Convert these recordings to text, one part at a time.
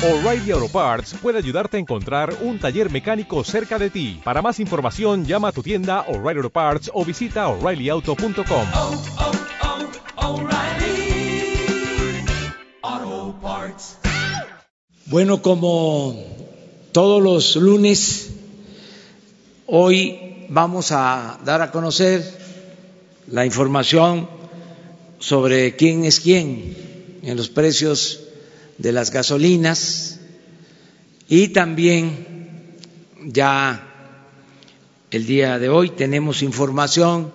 O'Reilly Auto Parts puede ayudarte a encontrar un taller mecánico cerca de ti. Para más información, llama a tu tienda O'Reilly Auto Parts o visita oreillyauto.com. oh, oh, Parts. Bueno, como todos los lunes, hoy vamos a dar a conocer la información sobre quién es quién en los precios de las gasolinas y también ya el día de hoy tenemos información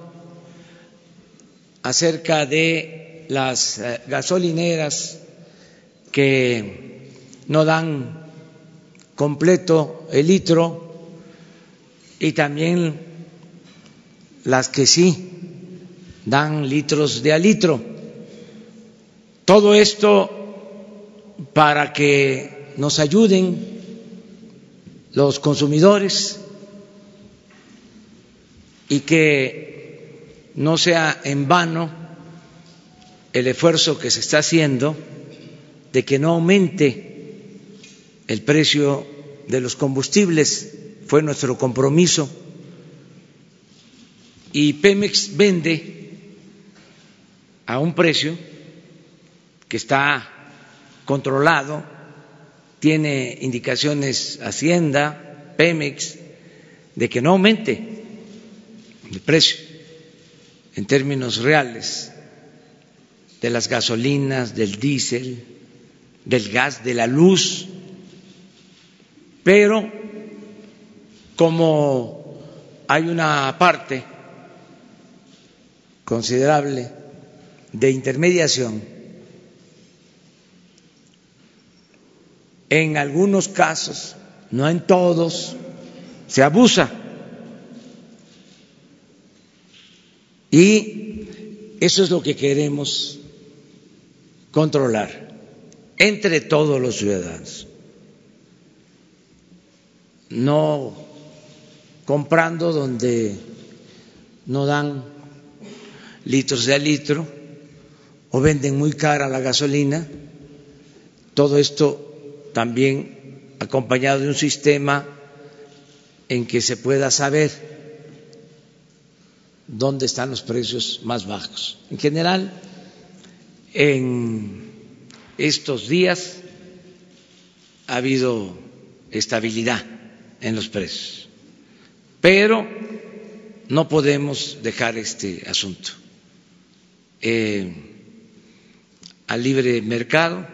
acerca de las eh, gasolineras que no dan completo el litro y también las que sí dan litros de a litro. Todo esto para que nos ayuden los consumidores y que no sea en vano el esfuerzo que se está haciendo de que no aumente el precio de los combustibles. Fue nuestro compromiso. Y Pemex vende a un precio que está controlado, tiene indicaciones Hacienda, Pemex, de que no aumente el precio en términos reales de las gasolinas, del diésel, del gas, de la luz, pero como hay una parte considerable de intermediación, en algunos casos, no en todos, se abusa. Y eso es lo que queremos controlar entre todos los ciudadanos. No comprando donde no dan litros de litro o venden muy cara la gasolina. Todo esto también acompañado de un sistema en que se pueda saber dónde están los precios más bajos. En general, en estos días ha habido estabilidad en los precios, pero no podemos dejar este asunto eh, al libre mercado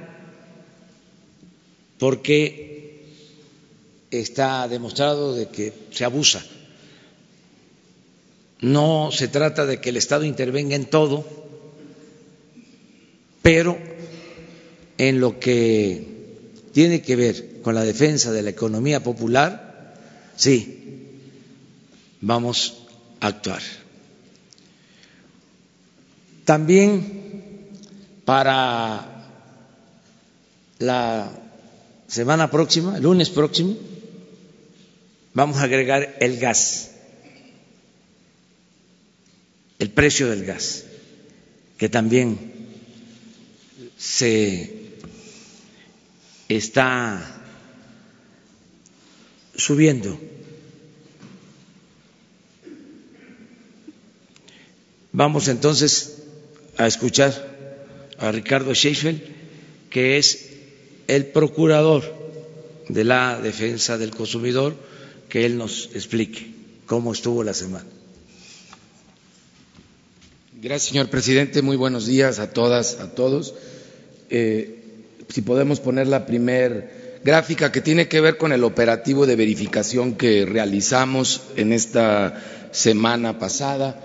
porque está demostrado de que se abusa. No se trata de que el Estado intervenga en todo, pero en lo que tiene que ver con la defensa de la economía popular, sí, vamos a actuar. También para la semana próxima, el lunes próximo, vamos a agregar el gas, el precio del gas, que también se está subiendo. Vamos entonces a escuchar a Ricardo Sheffield, que es el procurador de la defensa del consumidor, que él nos explique cómo estuvo la semana. Gracias, señor presidente. Muy buenos días a todas, a todos. Eh, si podemos poner la primer gráfica que tiene que ver con el operativo de verificación que realizamos en esta semana pasada.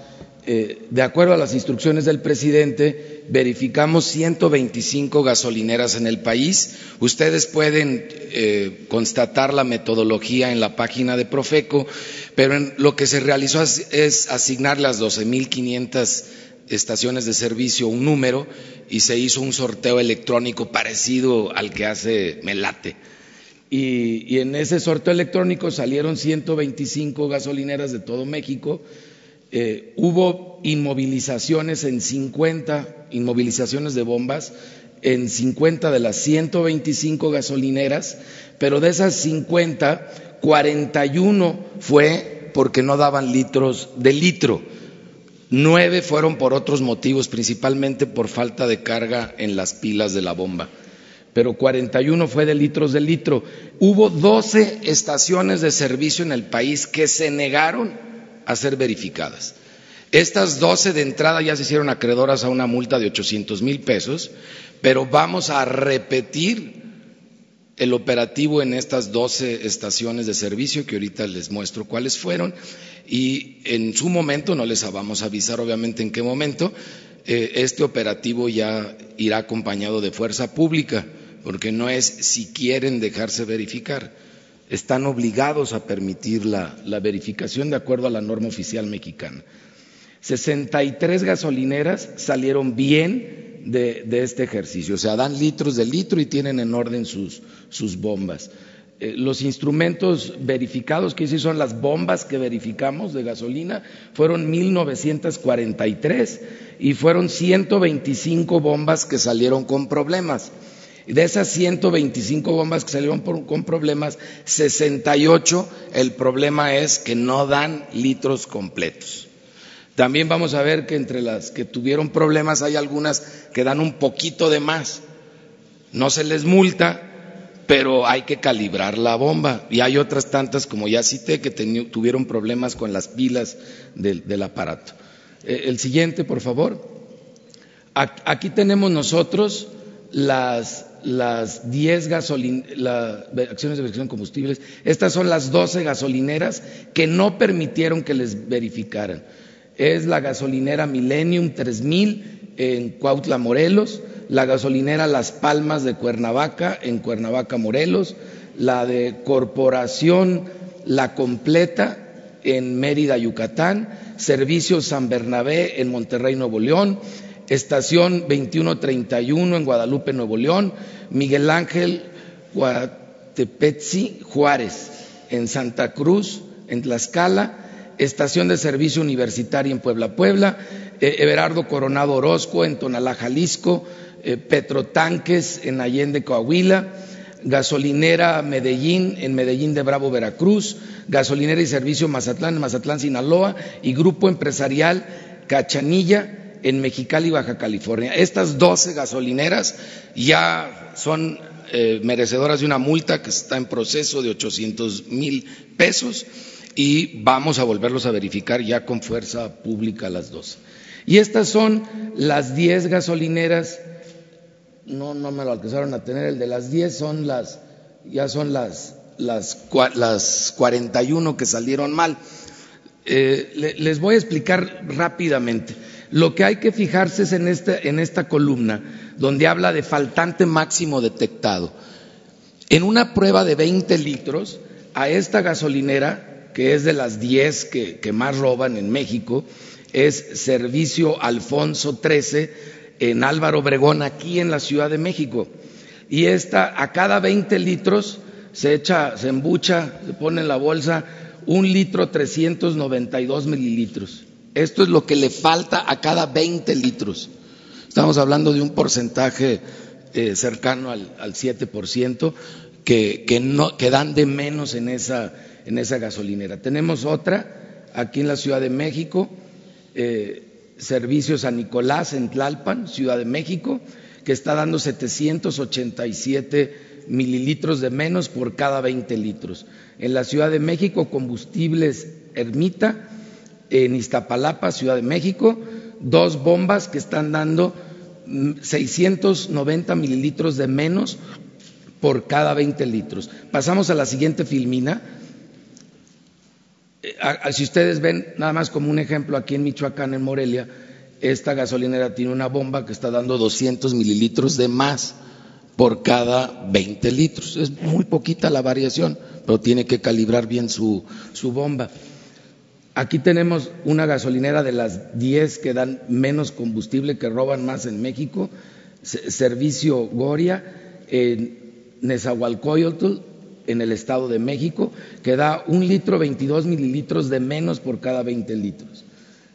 Eh, de acuerdo a las instrucciones del presidente, verificamos 125 gasolineras en el país. Ustedes pueden eh, constatar la metodología en la página de Profeco, pero lo que se realizó es, asignar las 12.500 estaciones de servicio un número y se hizo un sorteo electrónico parecido al que hace Melate. Y, y en ese sorteo electrónico salieron 125 gasolineras de todo México eh, hubo inmovilizaciones en 50 inmovilizaciones de bombas en 50 de las 125 gasolineras, pero de esas 50, 41 fue porque no daban litros de litro. Nueve fueron por otros motivos, principalmente por falta de carga en las pilas de la bomba. Pero 41 fue de litros de litro. Hubo 12 estaciones de servicio en el país que se negaron a ser verificadas. Estas 12 de entrada ya se hicieron acreedoras a una multa de 800 mil pesos, pero vamos a repetir el operativo en estas 12 estaciones de servicio que ahorita les muestro cuáles fueron y en su momento, no les vamos a avisar obviamente en qué momento, eh, este operativo ya irá acompañado de fuerza pública, porque no es si quieren dejarse verificar, están obligados a permitir la, la verificación de acuerdo a la norma oficial mexicana. 63 gasolineras salieron bien de, de, este ejercicio, o sea, dan litros de litro y tienen en orden sus, sus bombas. Eh, los instrumentos verificados, que sí son las bombas que verificamos de gasolina, fueron 1943 y fueron 125 bombas que salieron con problemas. De esas 125 bombas que salieron con problemas, 68 el problema es que no dan litros completos. También vamos a ver que entre las que tuvieron problemas hay algunas que dan un poquito de más. No se les multa, pero hay que calibrar la bomba. Y hay otras tantas, como ya cité, que tuvieron problemas con las pilas del, del aparato. Eh, el siguiente, por favor. Aquí tenemos nosotros las, las 10 la, acciones de verificación de combustibles. Estas son las 12 gasolineras que no permitieron que les verificaran es la gasolinera Millennium 3000 en Cuautla, Morelos, la gasolinera Las Palmas de Cuernavaca en Cuernavaca, Morelos, la de Corporación La Completa en Mérida, Yucatán, Servicio San Bernabé en Monterrey, Nuevo León, Estación 2131 en Guadalupe, Nuevo León, Miguel Ángel Guatepetzi Juárez en Santa Cruz, en Tlaxcala, Estación de Servicio Universitaria en Puebla, Puebla, eh, Everardo Coronado Orozco en Tonalá, Jalisco, eh, Petrotanques en Allende, Coahuila, Gasolinera Medellín en Medellín de Bravo, Veracruz, Gasolinera y Servicio Mazatlán en Mazatlán, Sinaloa y Grupo Empresarial Cachanilla en Mexicali, Baja California. Estas 12 gasolineras ya son eh, merecedoras de una multa que está en proceso de 800 mil pesos y vamos a volverlos a verificar ya con fuerza pública las dos. Y estas son las 10 gasolineras, no, no me lo alcanzaron a tener, el de las 10 son las, ya son las, las, las 41 que salieron mal. Eh, les voy a explicar rápidamente. Lo que hay que fijarse es en esta, en esta columna, donde habla de faltante máximo detectado. En una prueba de 20 litros, a esta gasolinera que es de las 10 que, que más roban en México, es Servicio Alfonso 13 en Álvaro Obregón, aquí en la Ciudad de México. Y esta, a cada 20 litros se echa, se embucha, se pone en la bolsa un litro 392 mililitros. Esto es lo que le falta a cada 20 litros. Estamos hablando de un porcentaje eh, cercano al, al 7% que, dan de menos en esa, gasolinera. Tenemos otra aquí en la Ciudad de México, eh, Servicio San Nicolás en Tlalpan, Ciudad de México, que está dando 787 mililitros de menos por cada 20 litros. En la Ciudad de México, Combustibles Ermita, en Iztapalapa, Ciudad de México, dos bombas que están dando 690 mililitros de menos por cada 20 litros. Pasamos a la siguiente filmina si ustedes ven, nada más como un ejemplo, aquí en Michoacán, en Morelia, esta gasolinera tiene una bomba que está dando 200 mililitros de más por cada 20 litros. Es muy poquita la variación, pero tiene que calibrar bien su, su bomba. Aquí tenemos una gasolinera de las 10 que dan menos combustible, que roban más en México, Servicio Goria, en Nezahualcóyotl, en el Estado de México, que da un litro 22 mililitros de menos por cada 20 litros.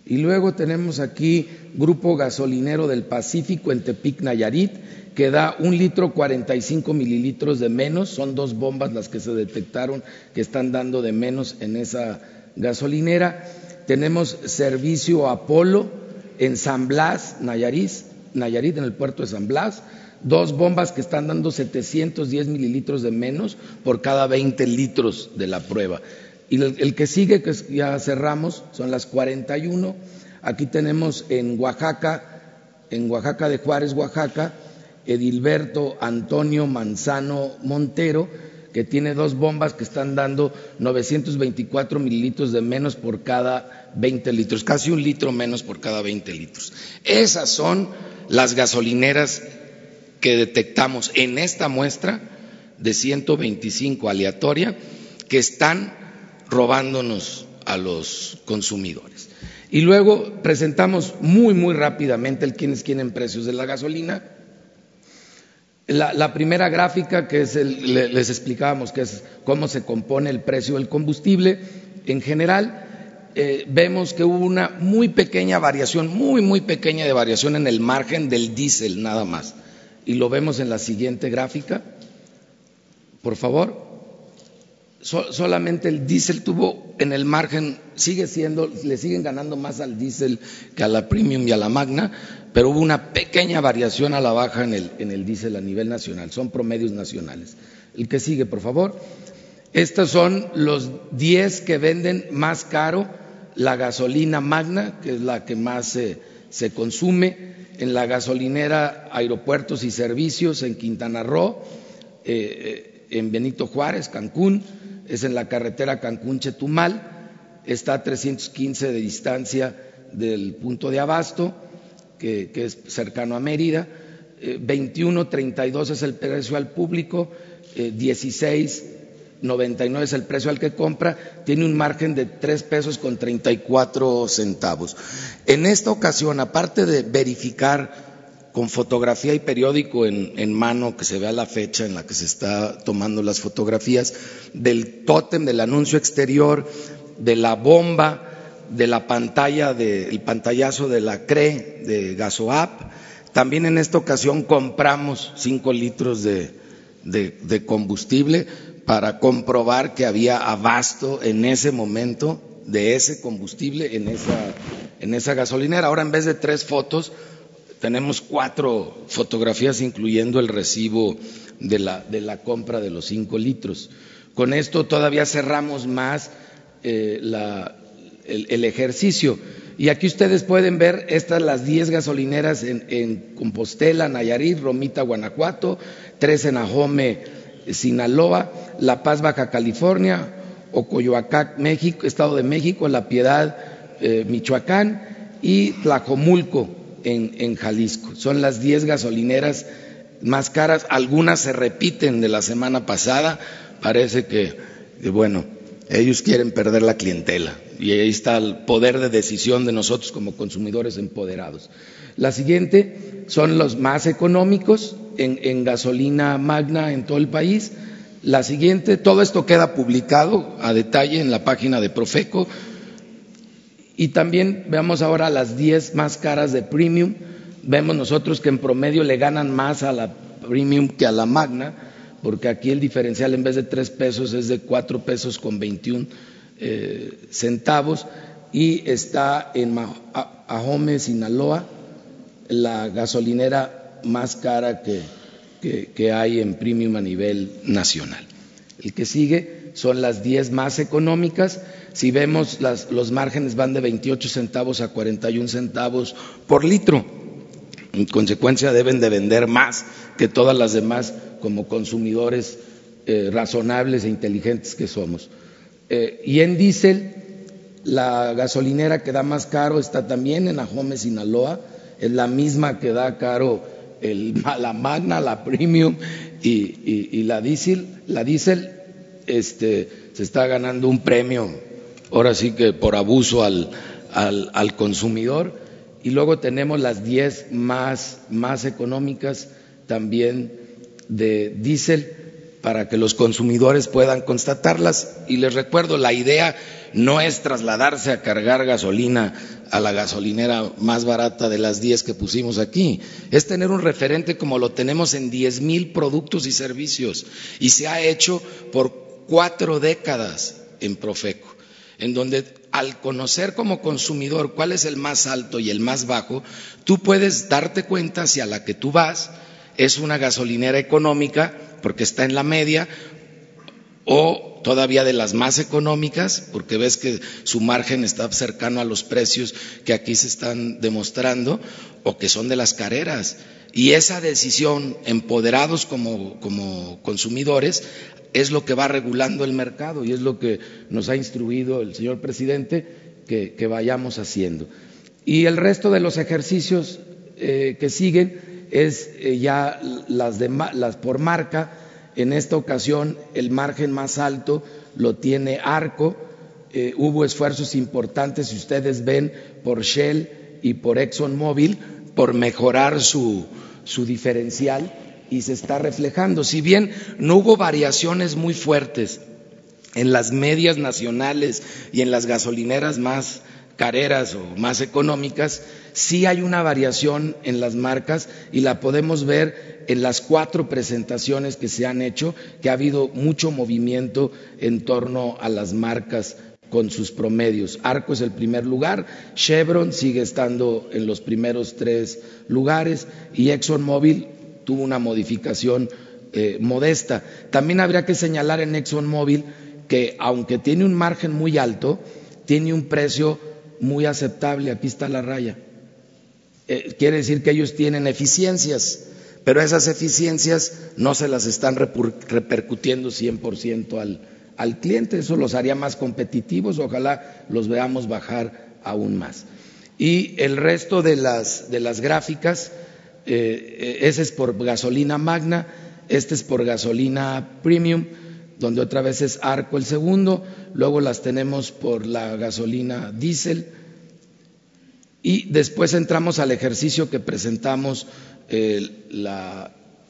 Y luego tenemos aquí Grupo Gasolinero del Pacífico en Tepic, Nayarit, que da un litro 45 mililitros de menos. Son dos bombas las que se detectaron que están dando de menos en esa gasolinera. Tenemos servicio Apolo en San Blas, Nayarit, Nayarit en el puerto de San Blas. Dos bombas que están dando 710 mililitros de menos por cada 20 litros de la prueba. Y el, el que sigue, que ya cerramos, son las 41. Aquí tenemos en Oaxaca, en Oaxaca de Juárez, Oaxaca, Edilberto Antonio Manzano Montero, que tiene dos bombas que están dando 924 mililitros de menos por cada 20 litros, casi un litro menos por cada 20 litros. Esas son las gasolineras que detectamos en esta muestra de 125 aleatoria que están robándonos a los consumidores. Y luego presentamos muy, muy rápidamente el quiénes quieren precios de la gasolina. La, primera gráfica, que es el, le, les explicábamos que es cómo se compone el precio del combustible en general, eh, vemos que hubo una muy pequeña variación, muy, muy pequeña de variación en el margen del diésel nada más. Y lo vemos en la siguiente gráfica. Por favor so, solamente el diésel tuvo en el margen, sigue siendo, le siguen ganando más al diésel que a la premium y a la magna, pero hubo una pequeña variación a la baja en el, en el diésel a nivel nacional, son promedios nacionales. El que sigue, por favor. Estos son los 10 que venden más caro la gasolina magna, que es la que más se, consume, en la gasolinera Aeropuertos y Servicios en Quintana Roo, eh, en Benito Juárez, Cancún, es en la carretera Cancún-Chetumal, está a 315 de distancia del punto de abasto, que, es cercano a Mérida, eh, 21.32 es el precio al público, eh, 16.99 es el precio al que compra, tiene un margen de 3 pesos con 34 centavos. En esta ocasión, aparte de verificar con fotografía y periódico en, en, mano, que se vea la fecha en la que se está tomando las fotografías, del tótem, del anuncio exterior, de la bomba, de la pantalla, del de, pantallazo de la CRE, de Gasoap. También en esta ocasión compramos cinco litros de, de, de combustible para comprobar que había abasto en ese momento de ese combustible en esa, en esa gasolinera. Ahora en vez de tres fotos, tenemos cuatro fotografías incluyendo el recibo de la, de la compra de los cinco litros. Con esto todavía cerramos más eh, la, el, ejercicio. Y aquí ustedes pueden ver estas las diez gasolineras en, Compostela, Nayarit, Romita, Guanajuato, tres en Ajome, Sinaloa, La Paz, Baja California, Ocoyoacán, México, Estado de México, La Piedad, eh, Michoacán y Tlajomulco, en, en, Jalisco. Son las 10 gasolineras más caras, algunas se repiten de la semana pasada, parece que, bueno, ellos quieren perder la clientela y ahí está el poder de decisión de nosotros como consumidores empoderados. La siguiente son los más económicos en, gasolina magna en todo el país. La siguiente, todo esto queda publicado a detalle en la página de Profeco, y también veamos ahora las 10 más caras de premium. Vemos nosotros que en promedio le ganan más a la premium que a la magna, porque aquí el diferencial en vez de 3 pesos es de 4 pesos con 21 eh, centavos. Y está en Ahome, Sinaloa, la gasolinera más cara que, que, que hay en premium a nivel nacional. El que sigue son las 10 más económicas. Si vemos, las, los márgenes van de 28 centavos a 41 centavos por litro. En consecuencia, deben de vender más que todas las demás como consumidores eh, razonables e inteligentes que somos. Eh, y en diésel, la gasolinera que da más caro está también en Ajome, Sinaloa. Es la misma que da caro el, la Magna, la Premium y, la diésel. La diésel este, se está ganando un premio ahora sí que por abuso al consumidor. Y luego tenemos las 10 más, más económicas también de diésel para que los consumidores puedan constatarlas. Y les recuerdo, la idea no es trasladarse a cargar gasolina a la gasolinera más barata de las 10 que pusimos aquí, es tener un referente como lo tenemos en 10 mil productos y servicios. Y se ha hecho por cuatro décadas en Profeco, en donde al conocer como consumidor cuál es el más alto y el más bajo, tú puedes darte cuenta si a la que tú vas es una gasolinera económica porque está en la media o todavía de las más económicas, porque ves que su margen está cercano a los precios que aquí se están demostrando, o que son de las careras. Y esa decisión, empoderados como, como consumidores, es lo que va regulando el mercado y es lo que nos ha instruido el señor presidente que, vayamos haciendo. Y el resto de los ejercicios eh, que siguen es eh, ya las, de, las por marca. En esta ocasión el margen más alto lo tiene Arco. Eh, hubo esfuerzos importantes, si ustedes ven, por Shell y por ExxonMobil por mejorar su, su diferencial y se está reflejando. Si bien no hubo variaciones muy fuertes en las medias nacionales y en las gasolineras más careras o más económicas, sí hay una variación en las marcas y la podemos ver en las cuatro presentaciones que se han hecho, que ha habido mucho movimiento en torno a las marcas con sus promedios. Arco es el primer lugar, Chevron sigue estando en los primeros tres lugares y ExxonMobil tuvo una modificación eh, modesta. También habría que señalar en ExxonMobil que aunque tiene un margen muy alto, tiene un precio muy aceptable. Aquí está la raya. Eh, quiere decir que ellos tienen eficiencias, pero esas eficiencias no se las están repercutiendo 100% al, al cliente. Eso los haría más competitivos. Ojalá los veamos bajar aún más. Y el resto de las, de las gráficas, eh, ese es por gasolina magna, este es por gasolina premium, donde otra vez es arco el segundo, luego las tenemos por la gasolina diésel y después entramos al ejercicio que presentamos eh,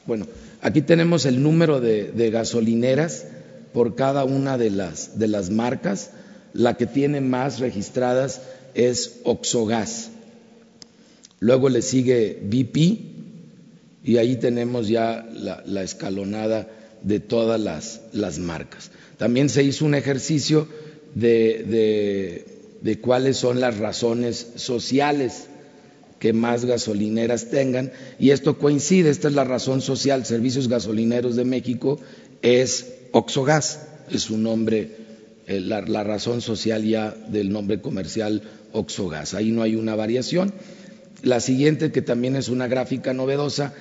bueno, aquí tenemos el número de, gasolineras por cada una de las, de las marcas, la que tiene más registradas es Oxogas. Luego le sigue BP y ahí tenemos ya la, escalonada de todas las, las, marcas. También se hizo un ejercicio de, de, de, cuáles son las razones sociales que más gasolineras tengan y esto coincide, esta es la razón social, Servicios Gasolineros de México es Oxogas, es su nombre, eh, la, razón social ya del nombre comercial Oxogas. Ahí no hay una variación. La siguiente, que también es una gráfica novedosa,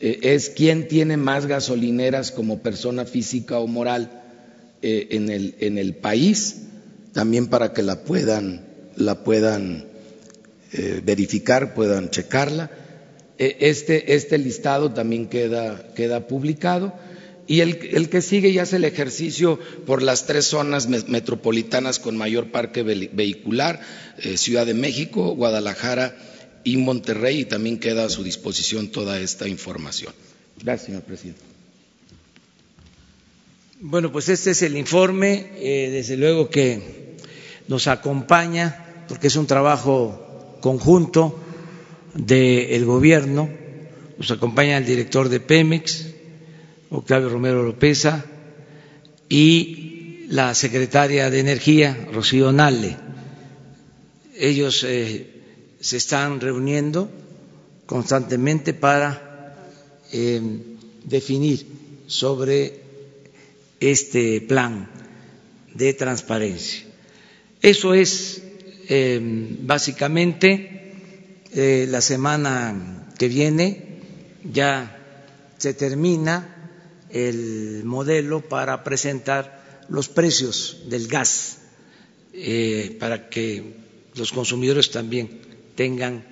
eh, es quién tiene más gasolineras como persona física o moral eh, en, el, en, el, país, también para que la puedan, la puedan verificar, puedan checarla. Este, este, listado también queda, queda publicado. Y el, el, que sigue ya es el ejercicio por las tres zonas metropolitanas con mayor parque vehicular, eh, Ciudad de México, Guadalajara y Monterrey, y también queda a su disposición toda esta información. Gracias, señor presidente. Bueno, pues este es el informe, eh, desde luego que nos acompaña, porque es un trabajo conjunto del gobierno, nos acompaña el director de Pemex, Octavio Romero Lopeza, y la secretaria de Energía, Rocío Nale. Ellos eh, se están reuniendo constantemente para eh, definir sobre este plan de transparencia. Eso es eh, básicamente la semana que viene ya se termina el modelo para presentar los precios del gas eh, para que los consumidores también tengan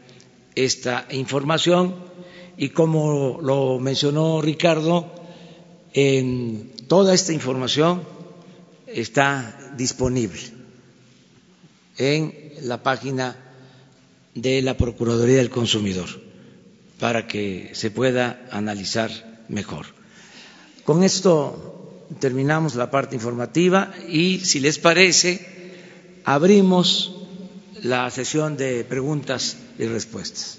esta información y como lo mencionó Ricardo, en toda esta información está disponible en la página de la Procuraduría del Consumidor para que se pueda analizar mejor. Con esto terminamos la parte informativa y, si les parece, abrimos la sesión de preguntas y respuestas.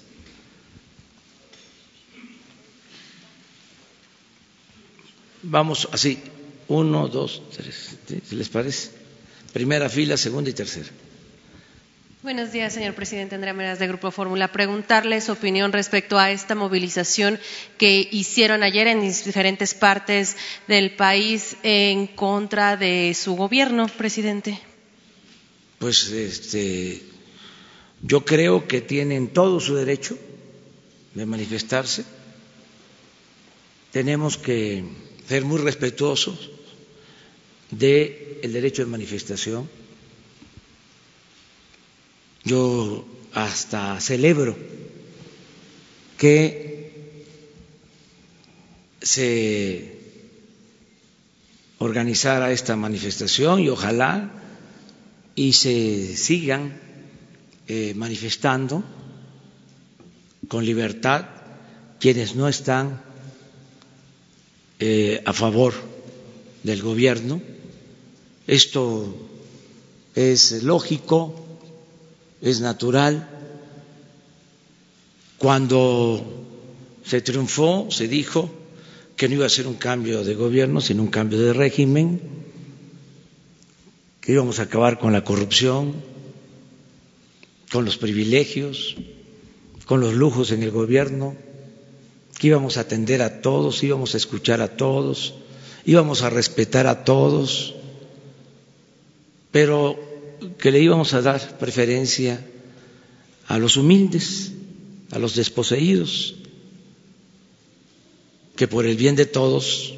Vamos así, uno, dos, tres, les parece. Primera fila, segunda y tercera. Buenos días, señor presidente. Andrea Meras, de Grupo Fórmula. Preguntarle su opinión respecto a esta movilización que hicieron ayer en diferentes partes del país en contra de su gobierno, presidente. Pues este, yo creo que tienen todo su derecho de manifestarse. Tenemos que ser muy respetuosos del derecho de manifestación. Yo hasta celebro que se organizara esta manifestación y ojalá y se sigan eh, manifestando con libertad quienes no están eh, a favor del gobierno. Esto es lógico, es natural. Cuando se triunfó, se dijo que no iba a ser un cambio de gobierno, sino un cambio de régimen, que íbamos a acabar con la corrupción, con los privilegios, con los lujos en el gobierno, que íbamos a atender a todos, íbamos a escuchar a todos, íbamos a respetar a todos, pero que le íbamos a dar preferencia a los humildes, a los desposeídos, que por el bien de todos,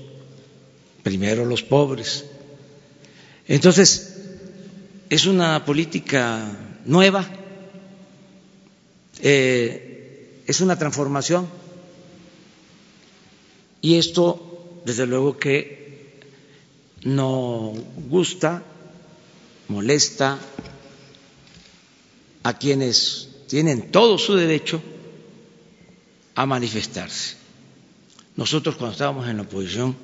primero los pobres. Entonces, es una política nueva, eh, es una transformación y esto, desde luego que no gusta, molesta a quienes tienen todo su derecho a manifestarse. Nosotros cuando estábamos en la oposición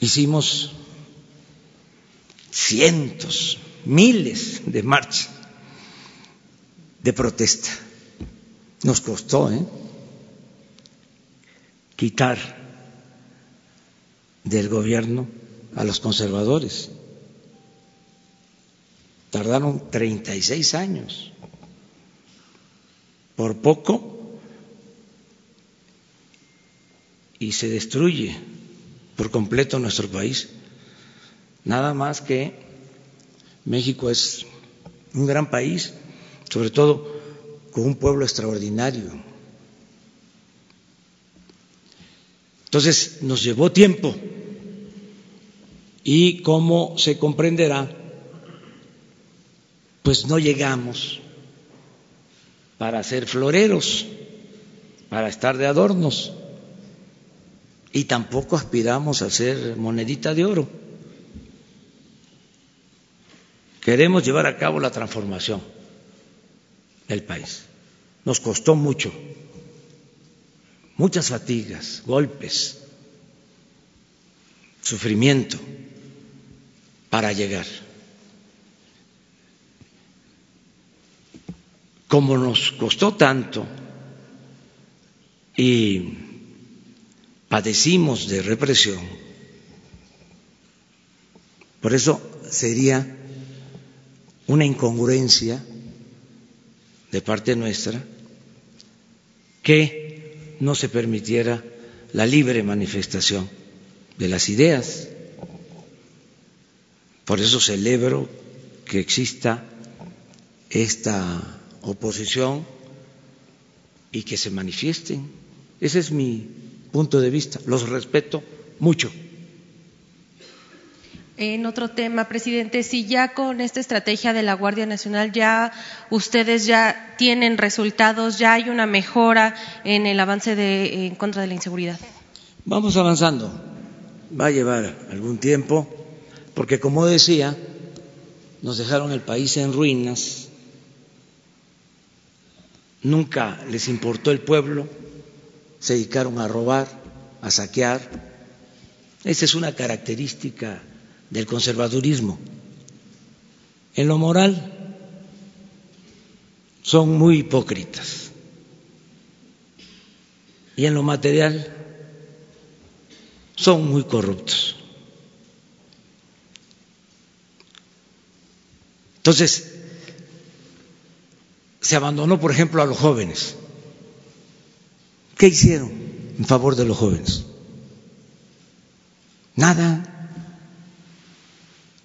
hicimos cientos, miles de marchas de protesta. Nos costó ¿eh? quitar del gobierno a los conservadores. Tardaron 36 años. Por poco y se destruye por completo nuestro país. Nada más que México es un gran país, sobre todo con un pueblo extraordinario. Entonces nos llevó tiempo y como se comprenderá, pues no llegamos para ser floreros, para estar de adornos y tampoco aspiramos a ser monedita de oro. Queremos llevar a cabo la transformación del país. Nos costó mucho, muchas fatigas, golpes, sufrimiento para llegar. Como nos costó tanto y padecimos de represión, por eso sería una incongruencia de parte nuestra que no se permitiera la libre manifestación de las ideas. Por eso celebro que exista esta oposición y que se manifiesten. Ese es mi punto de vista. Los respeto mucho. En otro tema, presidente, si ya con esta estrategia de la Guardia Nacional ya ustedes ya tienen resultados, ya hay una mejora en el avance de, en contra de la inseguridad. Vamos avanzando. Va a llevar algún tiempo, porque como decía, nos dejaron el país en ruinas. Nunca les importó el pueblo, se dedicaron a robar, a saquear. Esa es una característica del conservadurismo. En lo moral son muy hipócritas y en lo material son muy corruptos. Entonces, se abandonó, por ejemplo, a los jóvenes. ¿Qué hicieron en favor de los jóvenes? Nada.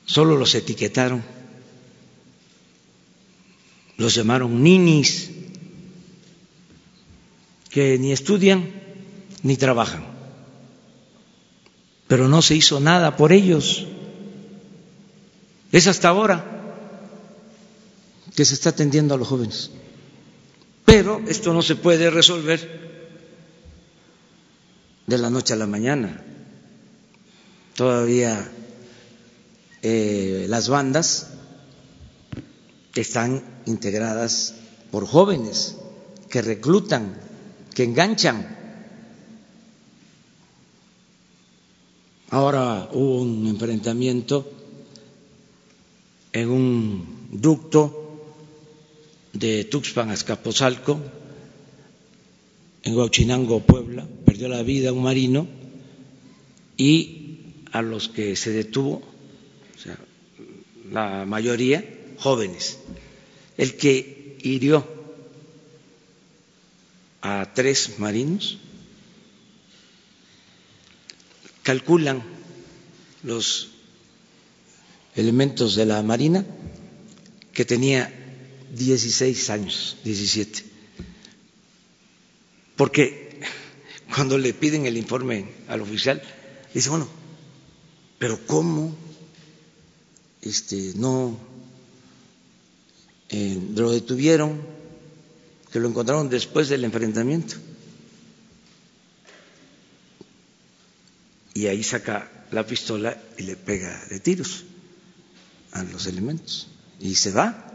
Solo los etiquetaron. Los llamaron ninis, que ni estudian ni trabajan. Pero no se hizo nada por ellos. Es hasta ahora que se está atendiendo a los jóvenes. Pero esto no se puede resolver de la noche a la mañana. Todavía eh, las bandas están integradas por jóvenes que reclutan, que enganchan. Ahora hubo un enfrentamiento en un ducto de Tuxpan a Escaposalco, en Huachinango, Puebla, perdió la vida un marino y a los que se detuvo, o sea, la mayoría jóvenes. El que hirió a tres marinos, calculan los elementos de la Marina que tenía 16 años, 17. Porque cuando le piden el informe al oficial, dice, bueno, pero ¿cómo este, no eh, lo detuvieron? Que lo encontraron después del enfrentamiento. Y ahí saca la pistola y le pega de tiros a los elementos. Y se va.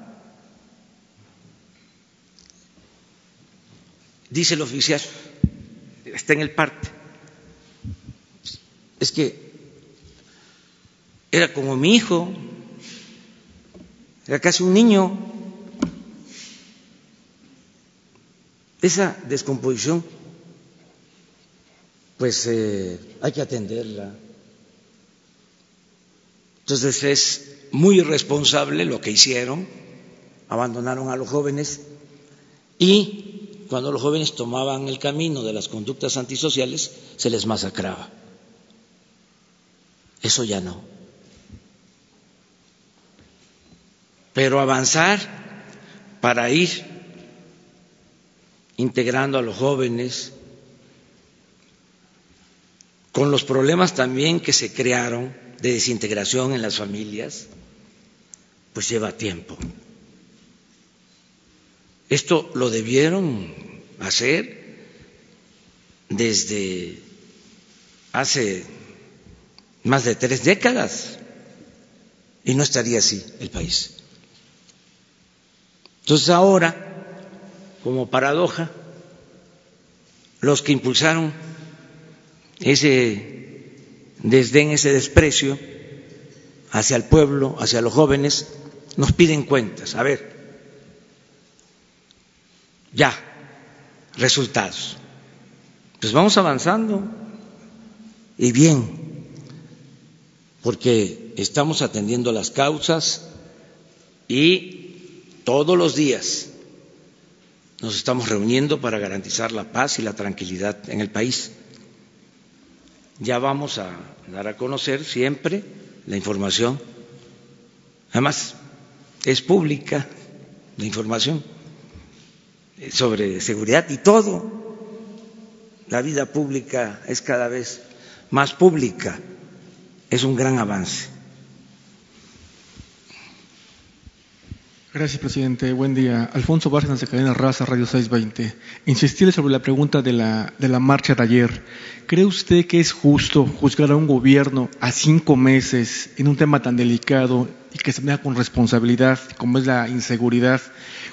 Dice el oficial, está en el parte, es que era como mi hijo, era casi un niño. Esa descomposición, pues eh, hay que atenderla. Entonces es muy irresponsable lo que hicieron, abandonaron a los jóvenes y cuando los jóvenes tomaban el camino de las conductas antisociales, se les masacraba. Eso ya no. Pero avanzar para ir integrando a los jóvenes con los problemas también que se crearon de desintegración en las familias, pues lleva tiempo. Esto lo debieron hacer desde hace más de tres décadas y no estaría así el país. Entonces ahora, como paradoja, los que impulsaron ese desdén, ese desprecio hacia el pueblo, hacia los jóvenes, nos piden cuentas. A ver, ya resultados. Pues vamos avanzando y bien, porque estamos atendiendo las causas y todos los días nos estamos reuniendo para garantizar la paz y la tranquilidad en el país. Ya vamos a dar a conocer siempre la información. Además, es pública la información sobre seguridad y todo. La vida pública es cada vez más pública. Es un gran avance. Gracias, presidente. Buen día. Alfonso Bárcenas de Cadena Raza, Radio 620. Insistirle sobre la pregunta de la, de la marcha de ayer. ¿Cree usted que es justo juzgar a un gobierno a cinco meses en un tema tan delicado y que se vea con responsabilidad como es la inseguridad,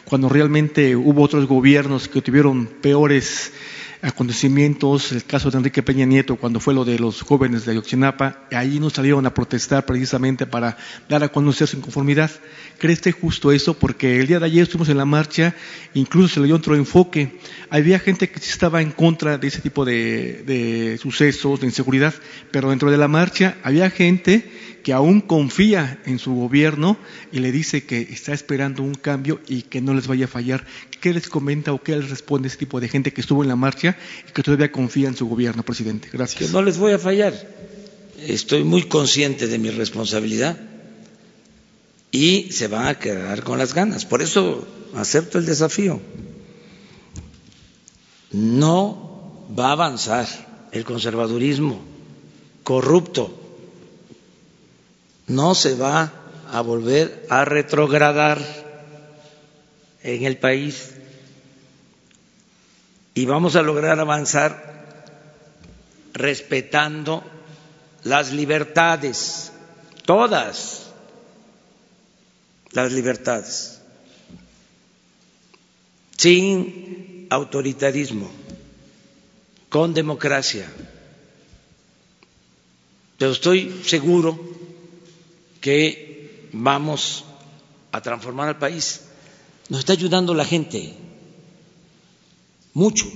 cuando realmente hubo otros gobiernos que tuvieron peores acontecimientos, el caso de Enrique Peña Nieto, cuando fue lo de los jóvenes de Ayotzinapa, ahí no salieron a protestar precisamente para dar a conocer su inconformidad. ¿Cree usted justo eso? Porque el día de ayer estuvimos en la marcha, incluso se le dio otro enfoque. Había gente que sí estaba en contra de ese tipo de, de sucesos, de inseguridad, pero dentro de la marcha había gente que aún confía en su gobierno y le dice que está esperando un cambio y que no les vaya a fallar. ¿Qué les comenta o qué les responde ese tipo de gente que estuvo en la marcha y que todavía confía en su gobierno, presidente? Que Gracias. no les voy a fallar. Estoy muy consciente de mi responsabilidad y se van a quedar con las ganas. Por eso acepto el desafío. No va a avanzar el conservadurismo corrupto. No se va a volver a retrogradar en el país y vamos a lograr avanzar respetando las libertades, todas las libertades, sin autoritarismo, con democracia. Pero estoy seguro que vamos a transformar al país. Nos está ayudando la gente mucho.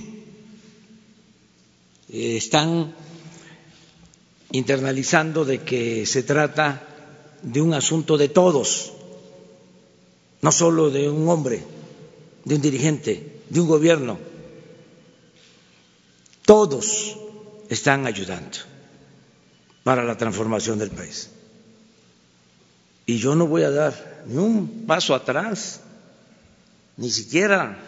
Eh, Están internalizando de que se trata de un asunto de todos, no solo de un hombre, de un dirigente, de un gobierno. Todos están ayudando para la transformación del país. Y yo no voy a dar ni un paso atrás, ni siquiera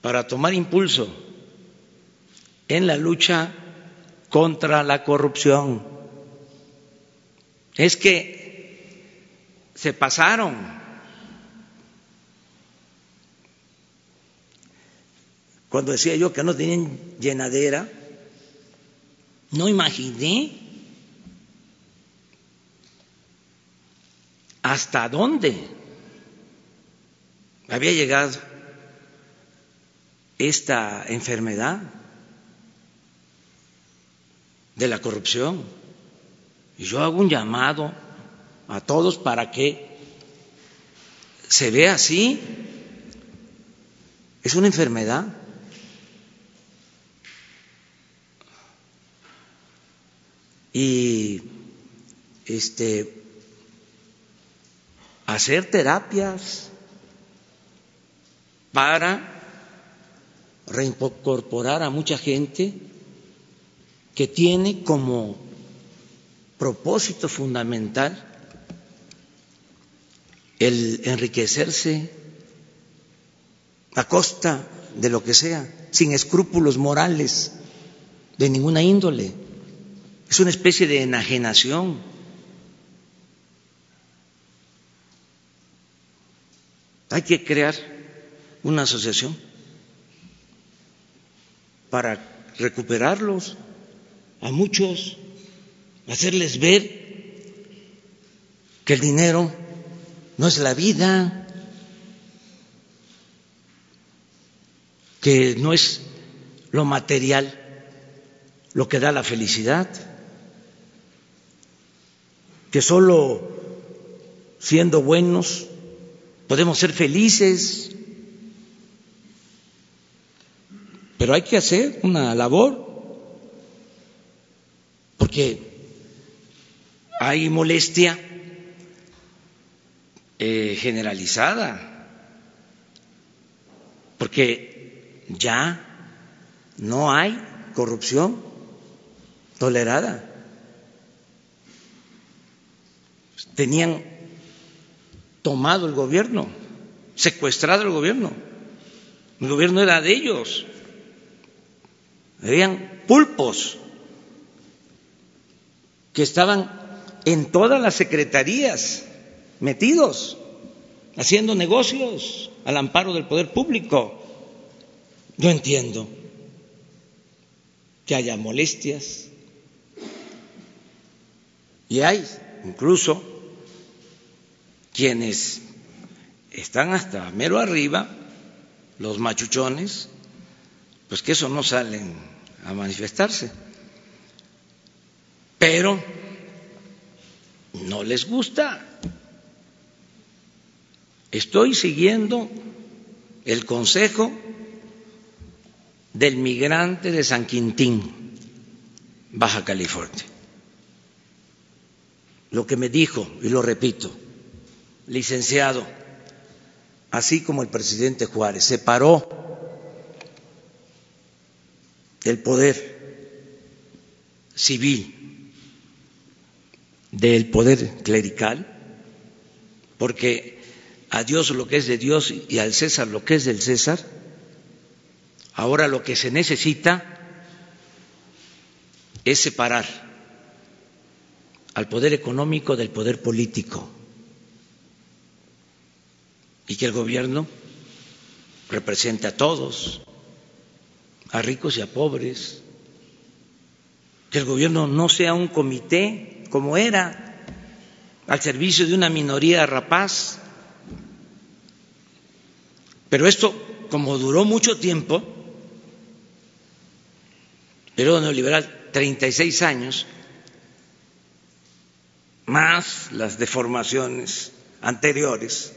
para tomar impulso en la lucha contra la corrupción. Es que se pasaron. Cuando decía yo que no tenían llenadera, no imaginé hasta dónde había llegado esta enfermedad de la corrupción. Y yo hago un llamado a todos para que se vea así. Es una enfermedad. Y este hacer terapias para reincorporar a mucha gente que tiene como propósito fundamental el enriquecerse a costa de lo que sea, sin escrúpulos morales de ninguna índole. Es una especie de enajenación. Hay que crear una asociación para recuperarlos a muchos, hacerles ver que el dinero no es la vida, que no es lo material lo que da la felicidad, que solo siendo buenos podemos ser felices, pero hay que hacer una labor. Porque hay molestia eh, generalizada, porque ya no hay corrupción tolerada. Tenían tomado el gobierno, secuestrado el gobierno. El gobierno era de ellos. Habían pulpos que estaban en todas las secretarías metidos, haciendo negocios al amparo del poder público. Yo entiendo que haya molestias y hay incluso quienes están hasta mero arriba, los machuchones, pues que eso no salen a manifestarse. Pero no les gusta. Estoy siguiendo el consejo del migrante de San Quintín, Baja California. Lo que me dijo, y lo repito, licenciado, así como el presidente Juárez separó el poder civil del poder clerical, porque a Dios lo que es de Dios y al César lo que es del César, ahora lo que se necesita es separar al poder económico del poder político y que el gobierno represente a todos, a ricos y a pobres, que el gobierno no sea un comité como era al servicio de una minoría rapaz. Pero esto, como duró mucho tiempo, periodo neoliberal, 36 años, más las deformaciones anteriores,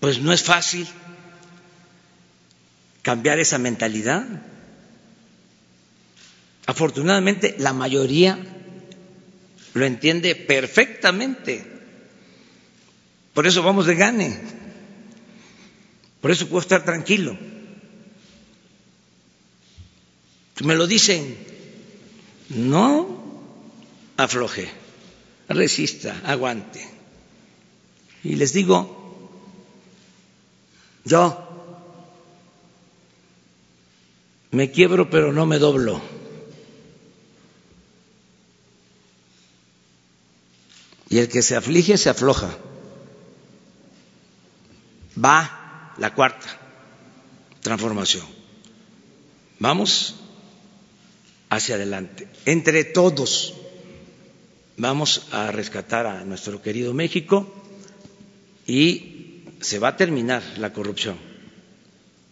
pues no es fácil cambiar esa mentalidad. Afortunadamente, la mayoría lo entiende perfectamente. Por eso vamos de gane. Por eso puedo estar tranquilo. Me lo dicen, no afloje, resista, aguante. Y les digo, yo me quiebro pero no me doblo. Y el que se aflige se afloja. Va la cuarta transformación. Vamos hacia adelante. Entre todos vamos a rescatar a nuestro querido México y se va a terminar la corrupción,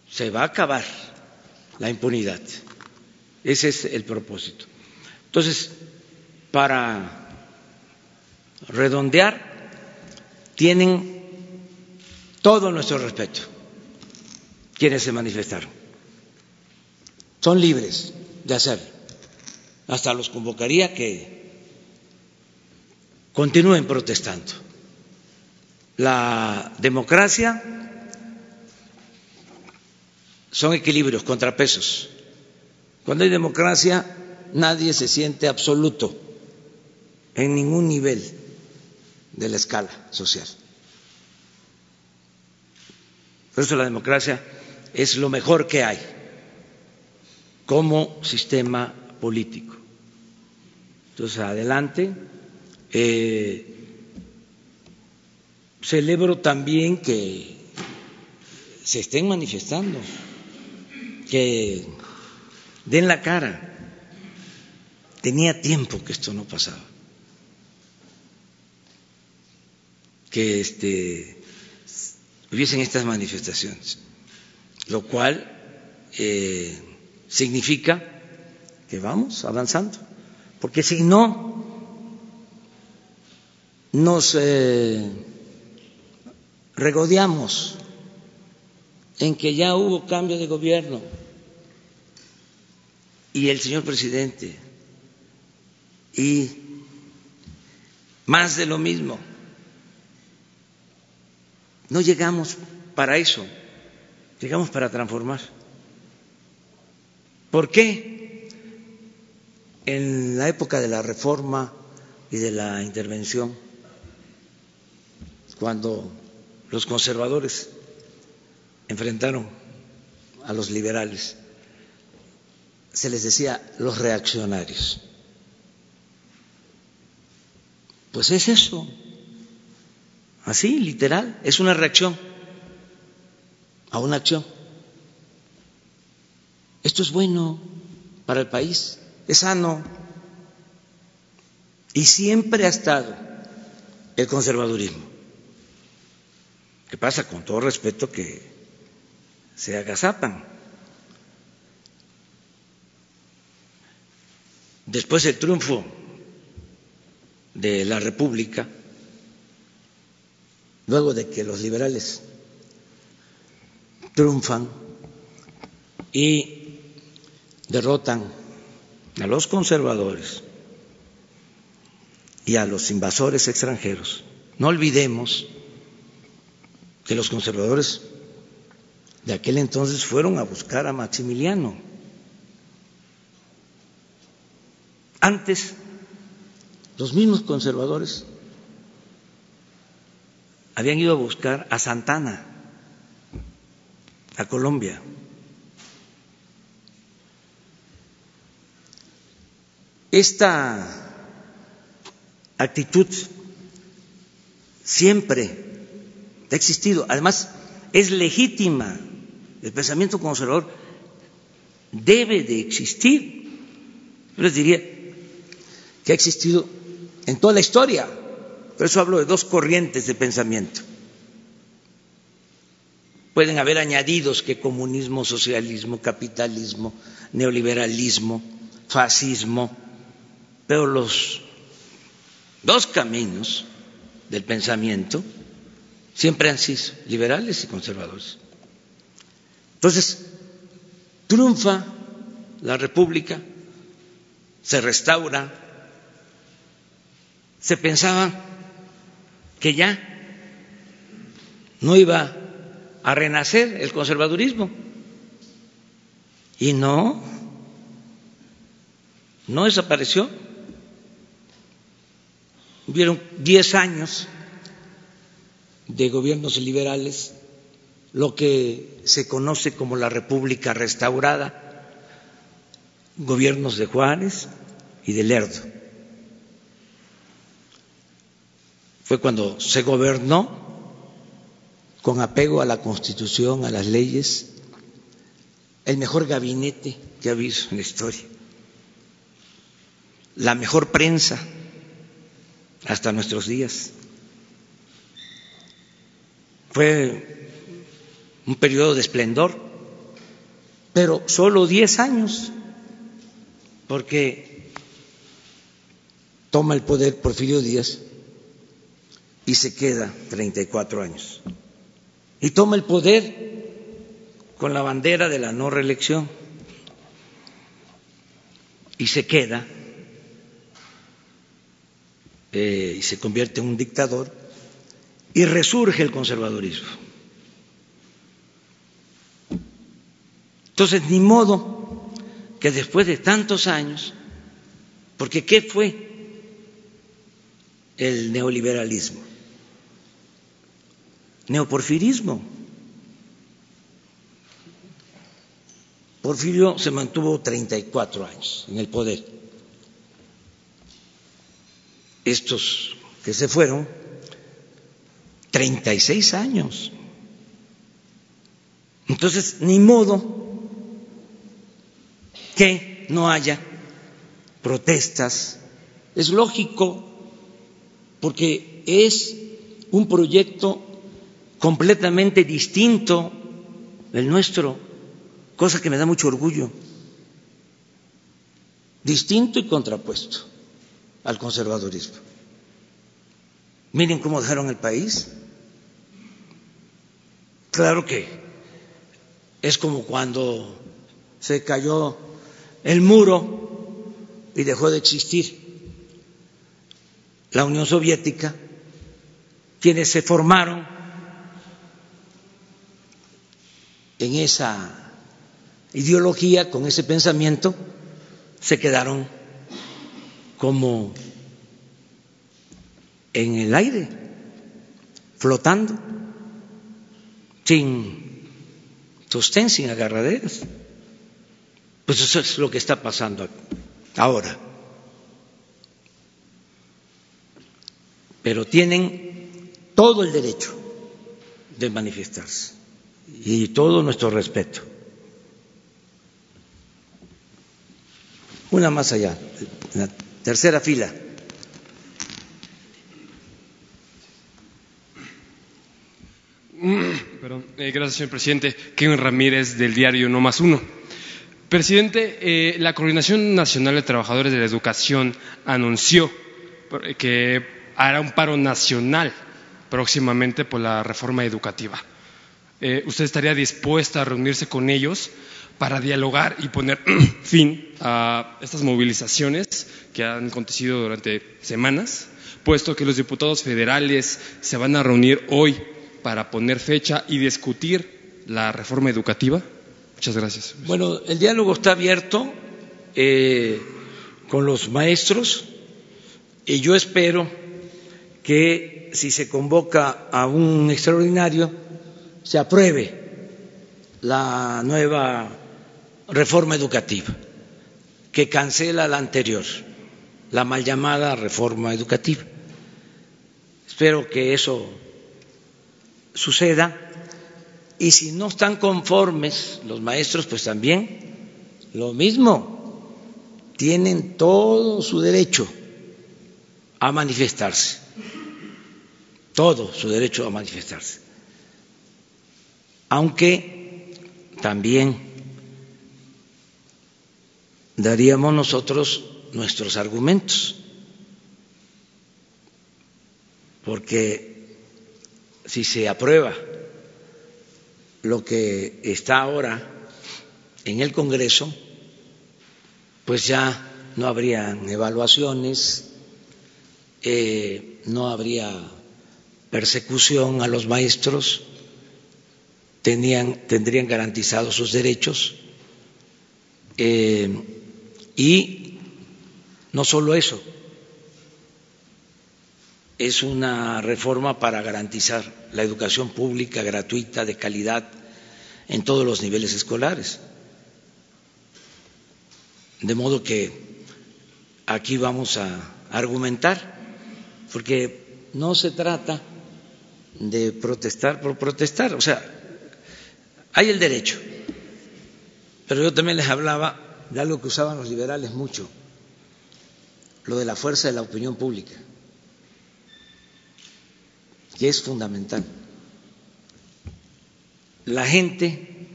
se va a acabar la impunidad. Ese es el propósito. Entonces, para redondear, tienen todo nuestro respeto quienes se manifestaron. Son libres de hacerlo. Hasta los convocaría que continúen protestando. La democracia son equilibrios, contrapesos. Cuando hay democracia, nadie se siente absoluto en ningún nivel de la escala social. Por eso la democracia es lo mejor que hay como sistema político. Entonces, adelante. Eh, celebro también que se estén manifestando que den la cara. Tenía tiempo que esto no pasaba. Que este, hubiesen estas manifestaciones, lo cual eh, significa que vamos avanzando, porque si no nos eh, regodeamos en que ya hubo cambio de gobierno y el señor presidente y más de lo mismo. No llegamos para eso, llegamos para transformar. ¿Por qué? En la época de la reforma y de la intervención, cuando los conservadores enfrentaron a los liberales, se les decía los reaccionarios. Pues es eso, así, literal, es una reacción a una acción. Esto es bueno para el país, es sano. Y siempre ha estado el conservadurismo que pasa con todo respeto que se agazapan. Después del triunfo de la República, luego de que los liberales triunfan y derrotan a los conservadores y a los invasores extranjeros. No olvidemos que los conservadores de aquel entonces fueron a buscar a Maximiliano. Antes, los mismos conservadores habían ido a buscar a Santana, a Colombia. Esta actitud siempre ha existido. Además, es legítima. El pensamiento conservador debe de existir. Yo les diría que ha existido en toda la historia. Por eso hablo de dos corrientes de pensamiento. Pueden haber añadidos que comunismo, socialismo, capitalismo, neoliberalismo, fascismo, pero los dos caminos del pensamiento siempre han sido liberales y conservadores. Entonces, triunfa la República, se restaura, se pensaba que ya no iba a renacer el conservadurismo. Y no, no desapareció. Hubieron diez años de gobiernos liberales, lo que se conoce como la República Restaurada, gobiernos de Juárez y de Lerdo. Fue cuando se gobernó con apego a la Constitución, a las leyes, el mejor gabinete que ha habido en la historia, la mejor prensa hasta nuestros días. Fue un periodo de esplendor, pero solo diez años, porque toma el poder Porfirio Díaz y se queda 34 años. Y toma el poder con la bandera de la no reelección y se queda eh, y se convierte en un dictador y resurge el conservadurismo. Entonces, ni modo que después de tantos años, porque ¿qué fue el neoliberalismo? Neoporfirismo. Porfirio se mantuvo 34 años en el poder. Estos que se fueron 36 años. Entonces, ni modo que no haya protestas. Es lógico, porque es un proyecto completamente distinto del nuestro, cosa que me da mucho orgullo, distinto y contrapuesto al conservadurismo. Miren cómo dejaron el país. Claro que es como cuando se cayó el muro y dejó de existir. La Unión Soviética, quienes se formaron en esa ideología, con ese pensamiento, se quedaron como en el aire, flotando, sin sostén, sin agarraderas. Pues eso es lo que está pasando ahora. Pero tienen todo el derecho de manifestarse y todo nuestro respeto. Una más allá, la tercera fila. Perdón. Eh, gracias, señor presidente. Kevin Ramírez, del diario No Más Uno. Presidente, eh, la Coordinación Nacional de Trabajadores de la Educación anunció que hará un paro nacional próximamente por la reforma educativa. Eh, ¿Usted estaría dispuesta a reunirse con ellos para dialogar y poner fin a estas movilizaciones que han acontecido durante semanas, puesto que los diputados federales se van a reunir hoy para poner fecha y discutir la reforma educativa? Muchas gracias. Bueno, el diálogo está abierto eh, con los maestros y yo espero que si se convoca a un extraordinario se apruebe la nueva reforma educativa que cancela la anterior, la mal llamada reforma educativa. Espero que eso suceda. Y si no están conformes los maestros, pues también lo mismo, tienen todo su derecho a manifestarse, todo su derecho a manifestarse. Aunque también daríamos nosotros nuestros argumentos, porque si se aprueba lo que está ahora en el Congreso, pues ya no habrían evaluaciones, eh, no habría persecución a los maestros, tendrían garantizados sus derechos eh, y no solo eso, es una reforma para garantizar la educación pública gratuita de calidad en todos los niveles escolares. De modo que aquí vamos a argumentar, porque no se trata de protestar por protestar, o sea, hay el derecho, pero yo también les hablaba de algo que usaban los liberales mucho, lo de la fuerza de la opinión pública que es fundamental. La gente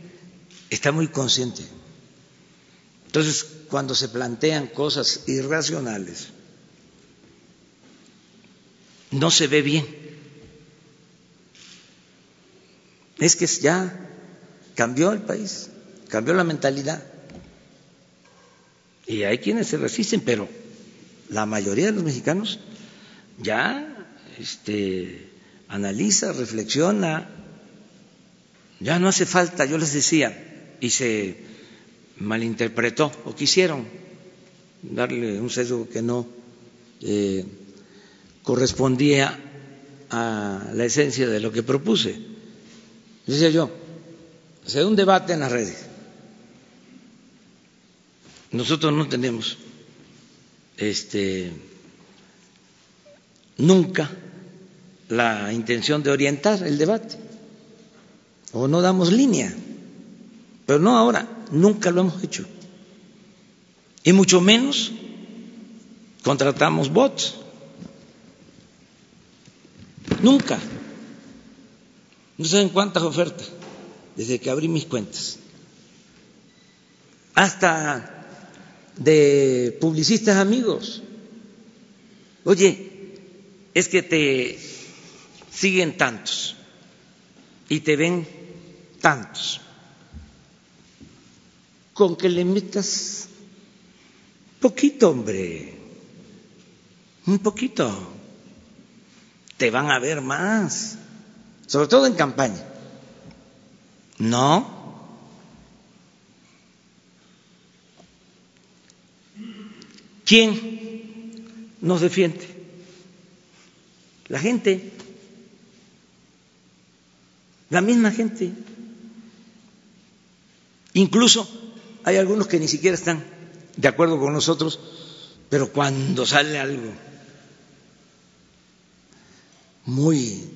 está muy consciente. Entonces, cuando se plantean cosas irracionales, no se ve bien. Es que ya cambió el país, cambió la mentalidad. Y hay quienes se resisten, pero la mayoría de los mexicanos ya este, analiza, reflexiona. Ya no hace falta, yo les decía, y se malinterpretó, o quisieron darle un sesgo que no eh, correspondía a la esencia de lo que propuse. Decía yo, se da un debate en las redes. Nosotros no tenemos este nunca la intención de orientar el debate o no damos línea, pero no ahora, nunca lo hemos hecho. Y mucho menos contratamos bots. Nunca. No saben cuántas ofertas desde que abrí mis cuentas. Hasta de publicistas amigos. Oye, es que te siguen tantos y te ven tantos. Con que le metas poquito, hombre, un poquito, te van a ver más, sobre todo en campaña. No. ¿Quién nos defiende? La gente la misma gente. Incluso hay algunos que ni siquiera están de acuerdo con nosotros, pero cuando sale algo muy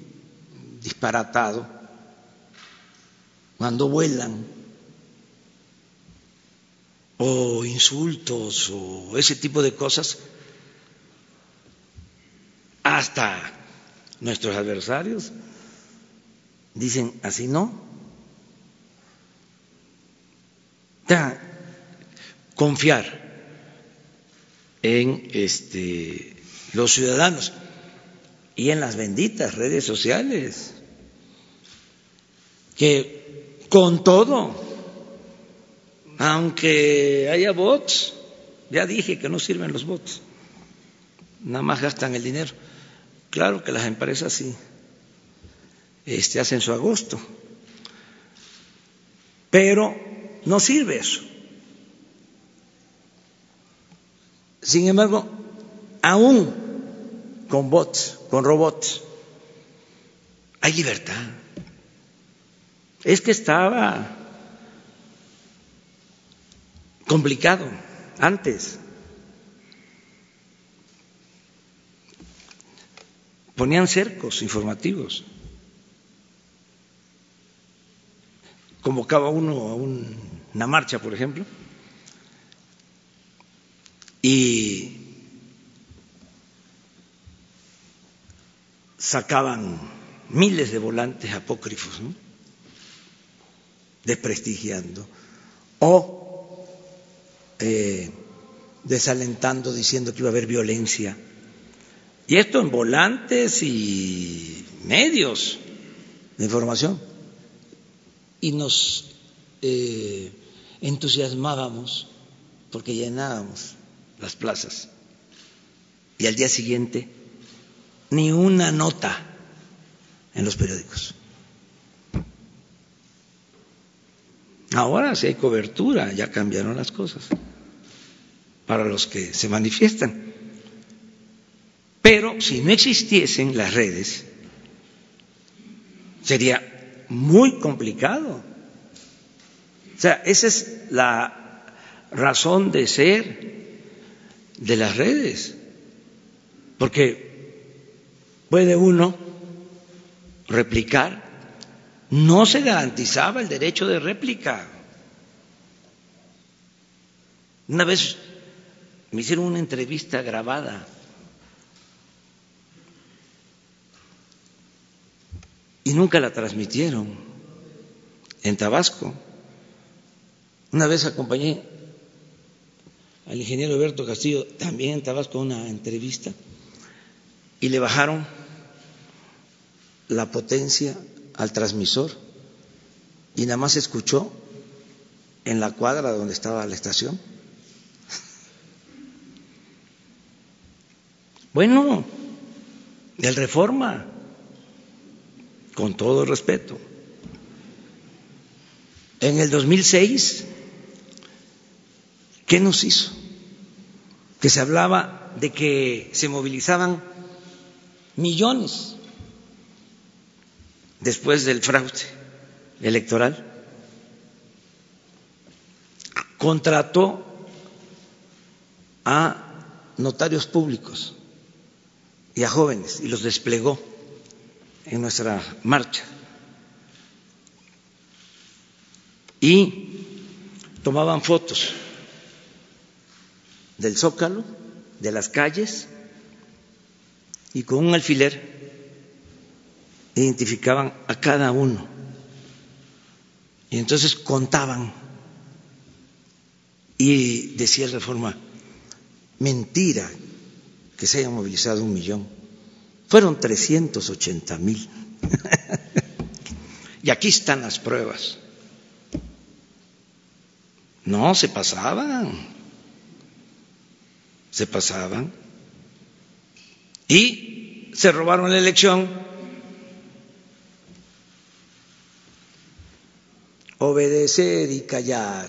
disparatado, cuando vuelan, o insultos, o ese tipo de cosas, hasta nuestros adversarios dicen así no. confiar en este, los ciudadanos y en las benditas redes sociales, que con todo, aunque haya bots, ya dije que no sirven los bots, nada más gastan el dinero. Claro que las empresas sí este, hacen su agosto, pero no sirve eso. Sin embargo, aún con bots, con robots, hay libertad. Es que estaba complicado antes. Ponían cercos informativos. Convocaba uno a una marcha, por ejemplo, y sacaban miles de volantes apócrifos, desprestigiando o eh, desalentando, diciendo que iba a haber violencia. Y esto en volantes y medios de información. Y nos eh, entusiasmábamos porque llenábamos las plazas. Y al día siguiente, ni una nota en los periódicos. Ahora sí hay cobertura, ya cambiaron las cosas para los que se manifiestan. Pero si no existiesen las redes, sería muy complicado. O sea, esa es la razón de ser de las redes, porque puede uno replicar, no se garantizaba el derecho de réplica. Una vez me hicieron una entrevista grabada y nunca la transmitieron en Tabasco. Una vez acompañé al ingeniero Alberto Castillo, también en Tabasco, una entrevista, y le bajaron la potencia al transmisor y nada más se escuchó en la cuadra donde estaba la estación. Bueno, del Reforma, con todo respeto. En el 2006, ¿qué nos hizo? Que se hablaba de que se movilizaban millones después del fraude electoral. Contrató a notarios públicos y a jóvenes y los desplegó en nuestra marcha. Y tomaban fotos del zócalo, de las calles, y con un alfiler identificaban a cada uno. Y entonces contaban. Y decía el reforma, mentira que se hayan movilizado un millón. Fueron 380 mil. y aquí están las pruebas. No, se pasaban. Se pasaban. Y se robaron la elección Obedecer y callar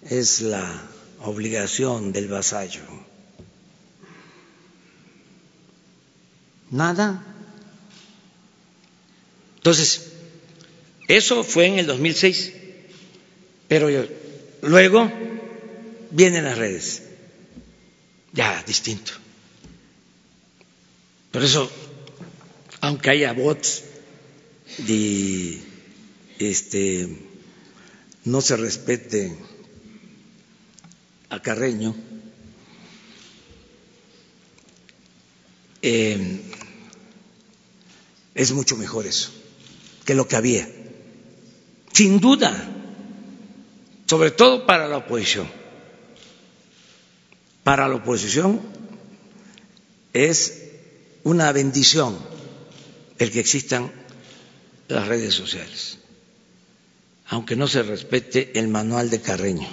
es la obligación del vasallo. Nada. Entonces, eso fue en el 2006, pero luego vienen las redes, ya distinto. Por eso, aunque haya bots de este, no se respete a Carreño, eh, es mucho mejor eso que lo que había. Sin duda, sobre todo para la oposición. Para la oposición es una bendición el que existan las redes sociales, aunque no se respete el manual de Carreño.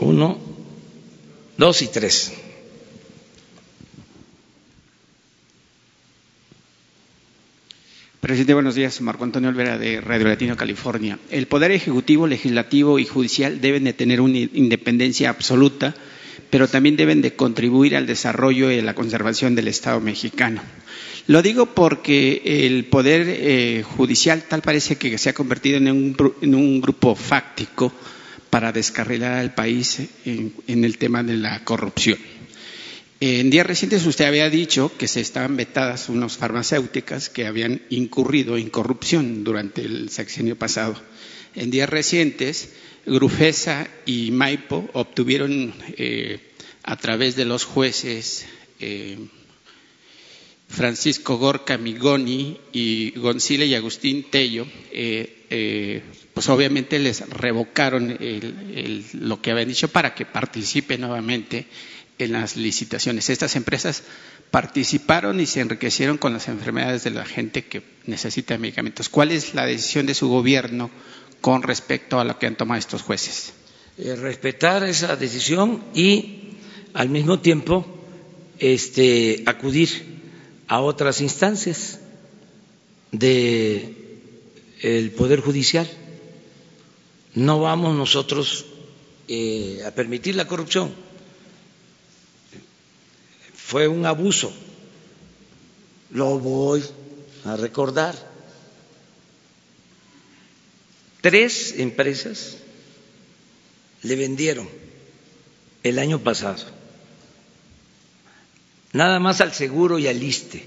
Uno, dos y tres. Presidente, buenos días. Marco Antonio Olvera de Radio Latino, California. El Poder Ejecutivo, Legislativo y Judicial deben de tener una independencia absoluta, pero también deben de contribuir al desarrollo y a la conservación del Estado mexicano. Lo digo porque el Poder eh, Judicial tal parece que se ha convertido en un, en un grupo fáctico para descarrilar al país en, en el tema de la corrupción. En días recientes usted había dicho que se estaban vetadas unas farmacéuticas que habían incurrido en corrupción durante el sexenio pasado. En días recientes, Grufesa y Maipo obtuvieron eh, a través de los jueces eh, Francisco Gorka Migoni y Gonzile y Agustín Tello, eh, pues obviamente les revocaron lo que habían dicho para que participe nuevamente en las licitaciones. Estas empresas participaron y se enriquecieron con las enfermedades de la gente que necesita medicamentos. ¿Cuál es la decisión de su gobierno con respecto a lo que han tomado estos jueces? Eh, respetar esa decisión y al mismo tiempo este, acudir a otras instancias del el Poder Judicial. No vamos nosotros eh, a permitir la corrupción fue un abuso. Lo voy a recordar. Tres empresas le vendieron el año pasado, nada más al seguro y al ISTE,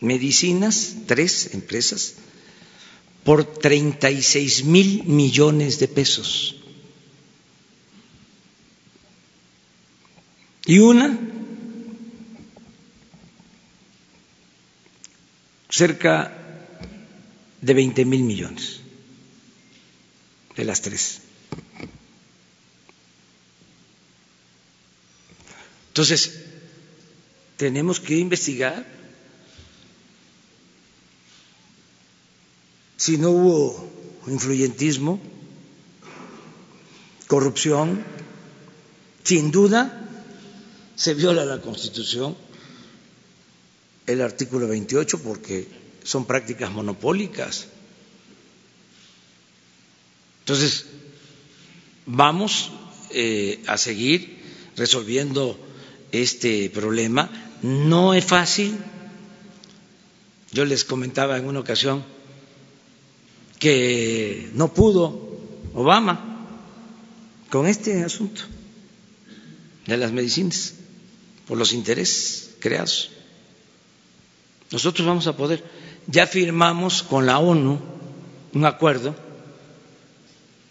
medicinas, tres empresas, por 36 mil millones de pesos. Y una cerca de 20 mil millones de las tres. Entonces, tenemos que investigar si no hubo influyentismo, corrupción, sin duda se viola la Constitución, el artículo 28, porque son prácticas monopólicas. Entonces, vamos eh, a seguir resolviendo este problema. No es fácil. Yo les comentaba en una ocasión que no pudo Obama con este asunto de las medicinas por los intereses creados. Nosotros vamos a poder. Ya firmamos con la ONU un acuerdo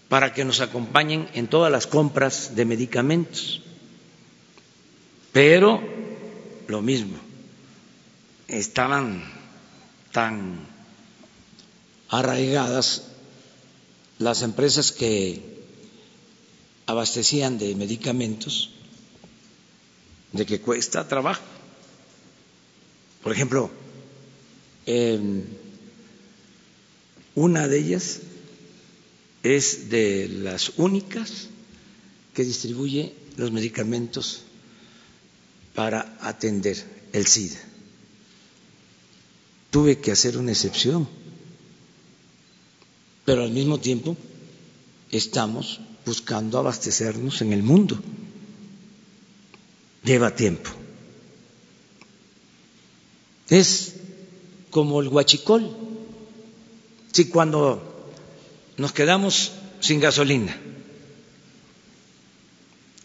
para que nos acompañen en todas las compras de medicamentos. Pero lo mismo, estaban tan arraigadas las empresas que abastecían de medicamentos de que cuesta trabajo. Por ejemplo, eh, una de ellas es de las únicas que distribuye los medicamentos para atender el SIDA. Tuve que hacer una excepción, pero al mismo tiempo estamos buscando abastecernos en el mundo lleva tiempo. Es como el huachicol. Si cuando nos quedamos sin gasolina,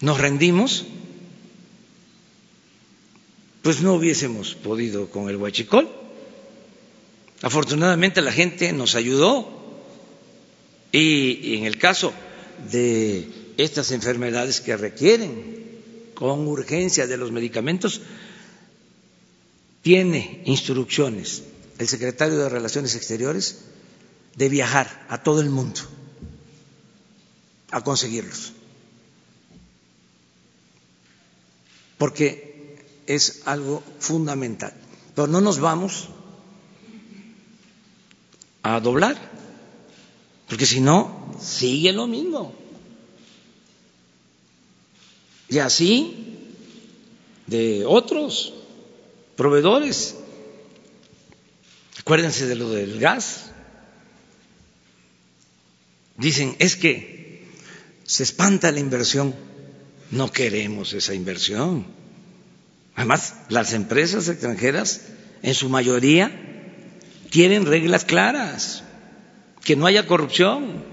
nos rendimos, pues no hubiésemos podido con el huachicol. Afortunadamente la gente nos ayudó y en el caso de estas enfermedades que requieren con urgencia de los medicamentos, tiene instrucciones el secretario de Relaciones Exteriores de viajar a todo el mundo a conseguirlos. Porque es algo fundamental. Pero no nos vamos a doblar, porque si no, sigue lo mismo. Y así de otros proveedores. Acuérdense de lo del gas. Dicen, es que se espanta la inversión. No queremos esa inversión. Además, las empresas extranjeras, en su mayoría, quieren reglas claras, que no haya corrupción.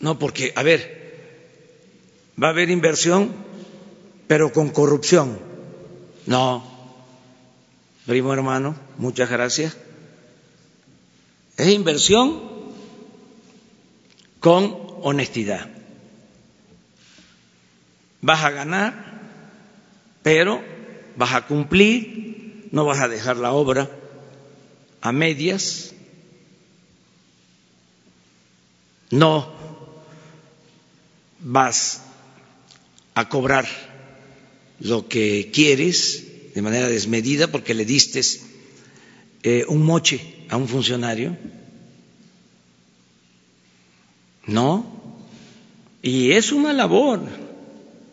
No, porque, a ver, va a haber inversión, pero con corrupción. No, primo hermano, muchas gracias. Es inversión con honestidad. Vas a ganar, pero vas a cumplir, no vas a dejar la obra a medias, no vas a cobrar lo que quieres de manera desmedida porque le diste eh, un moche a un funcionario. No. Y es una labor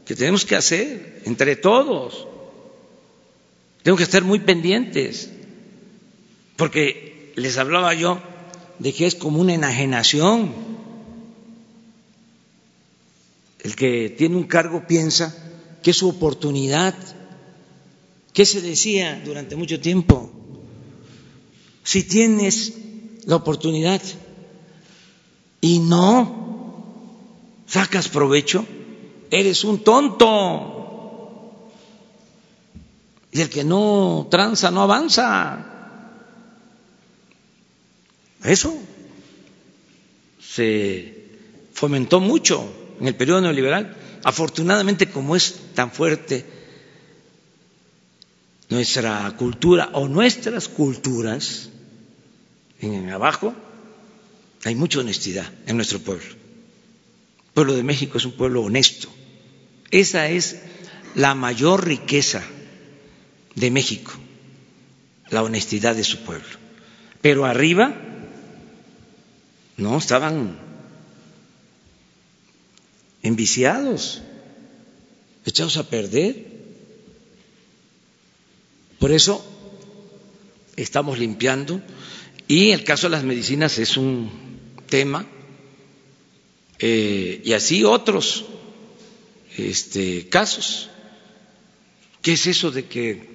que tenemos que hacer entre todos. Tengo que estar muy pendientes, porque les hablaba yo de que es como una enajenación. El que tiene un cargo piensa que es su oportunidad. ¿Qué se decía durante mucho tiempo? Si tienes la oportunidad y no sacas provecho, eres un tonto. Y el que no tranza no avanza. Eso se fomentó mucho en el periodo neoliberal. Afortunadamente, como es tan fuerte nuestra cultura o nuestras culturas en abajo, hay mucha honestidad en nuestro pueblo. El pueblo de México es un pueblo honesto. Esa es la mayor riqueza de México, la honestidad de su pueblo. Pero arriba, no, estaban enviciados, echados a perder. Por eso estamos limpiando y el caso de las medicinas es un tema eh, y así otros este, casos. ¿Qué es eso de que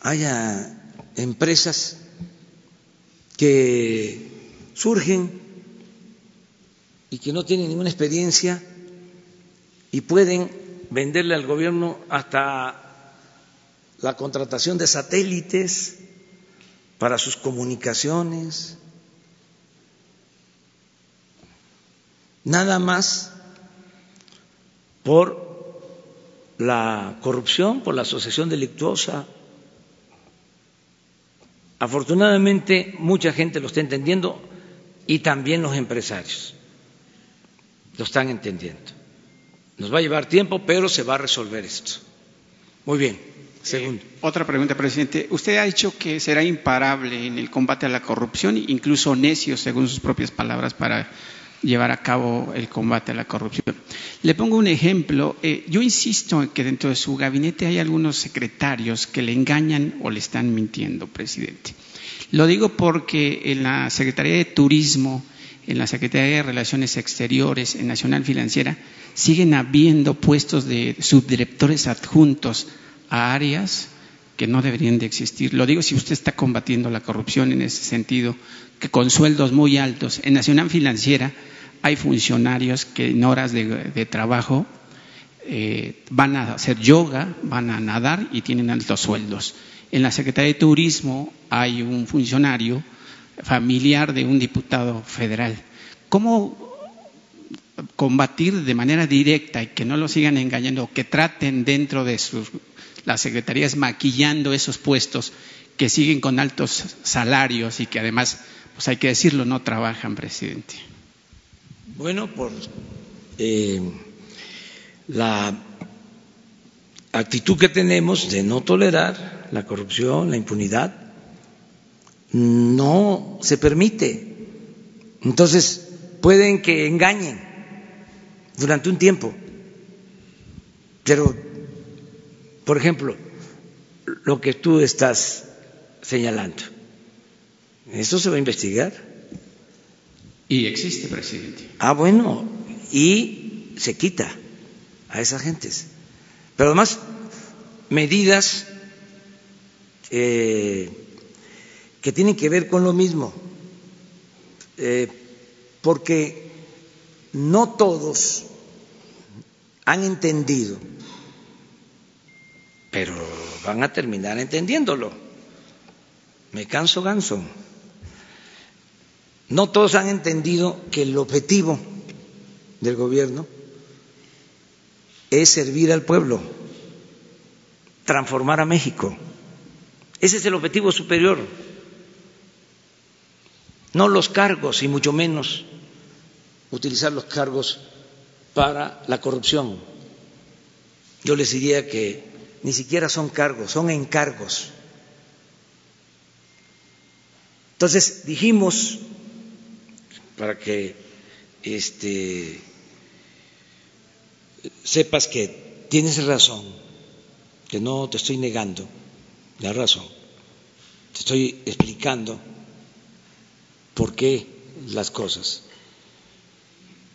haya empresas que surgen y que no tienen ninguna experiencia y pueden venderle al gobierno hasta la contratación de satélites para sus comunicaciones, nada más por la corrupción, por la asociación delictuosa. Afortunadamente mucha gente lo está entendiendo y también los empresarios lo están entendiendo. Nos va a llevar tiempo, pero se va a resolver esto. Muy bien. Segundo. Eh, otra pregunta, presidente. Usted ha dicho que será imparable en el combate a la corrupción, incluso necio, según sus propias palabras, para llevar a cabo el combate a la corrupción. Le pongo un ejemplo. Eh, yo insisto en que dentro de su gabinete hay algunos secretarios que le engañan o le están mintiendo, presidente. Lo digo porque en la Secretaría de Turismo, en la Secretaría de Relaciones Exteriores, en Nacional Financiera, siguen habiendo puestos de subdirectores adjuntos a áreas que no deberían de existir. Lo digo si usted está combatiendo la corrupción en ese sentido, que con sueldos muy altos. En Nacional Financiera hay funcionarios que en horas de, trabajo eh, van a hacer yoga, van a nadar y tienen altos sueldos. En la Secretaría de Turismo hay un funcionario familiar de un diputado federal. ¿Cómo combatir de manera directa y que no lo sigan engañando, que traten dentro de sus las secretarías maquillando esos puestos que siguen con altos salarios y que además, pues hay que decirlo, no trabajan, presidente. Bueno, por eh, la actitud que tenemos de no tolerar la corrupción, la impunidad, no se permite. Entonces, pueden que engañen durante un tiempo, pero, por ejemplo, lo que tú estás señalando, eso se va a investigar. Y existe, presidente. Ah, bueno, y se quita a esas gentes. Pero además, medidas eh, que tienen que ver con lo mismo, eh, porque no todos han entendido, pero van a terminar entendiéndolo. Me canso ganso. No todos han entendido que el objetivo del gobierno es servir al pueblo, transformar a México. Ese es el objetivo superior. No los cargos y mucho menos utilizar los cargos para la corrupción. Yo les diría que ni siquiera son cargos, son encargos. Entonces dijimos, para que este, sepas que tienes razón, que no te estoy negando la razón, te estoy explicando por qué las cosas.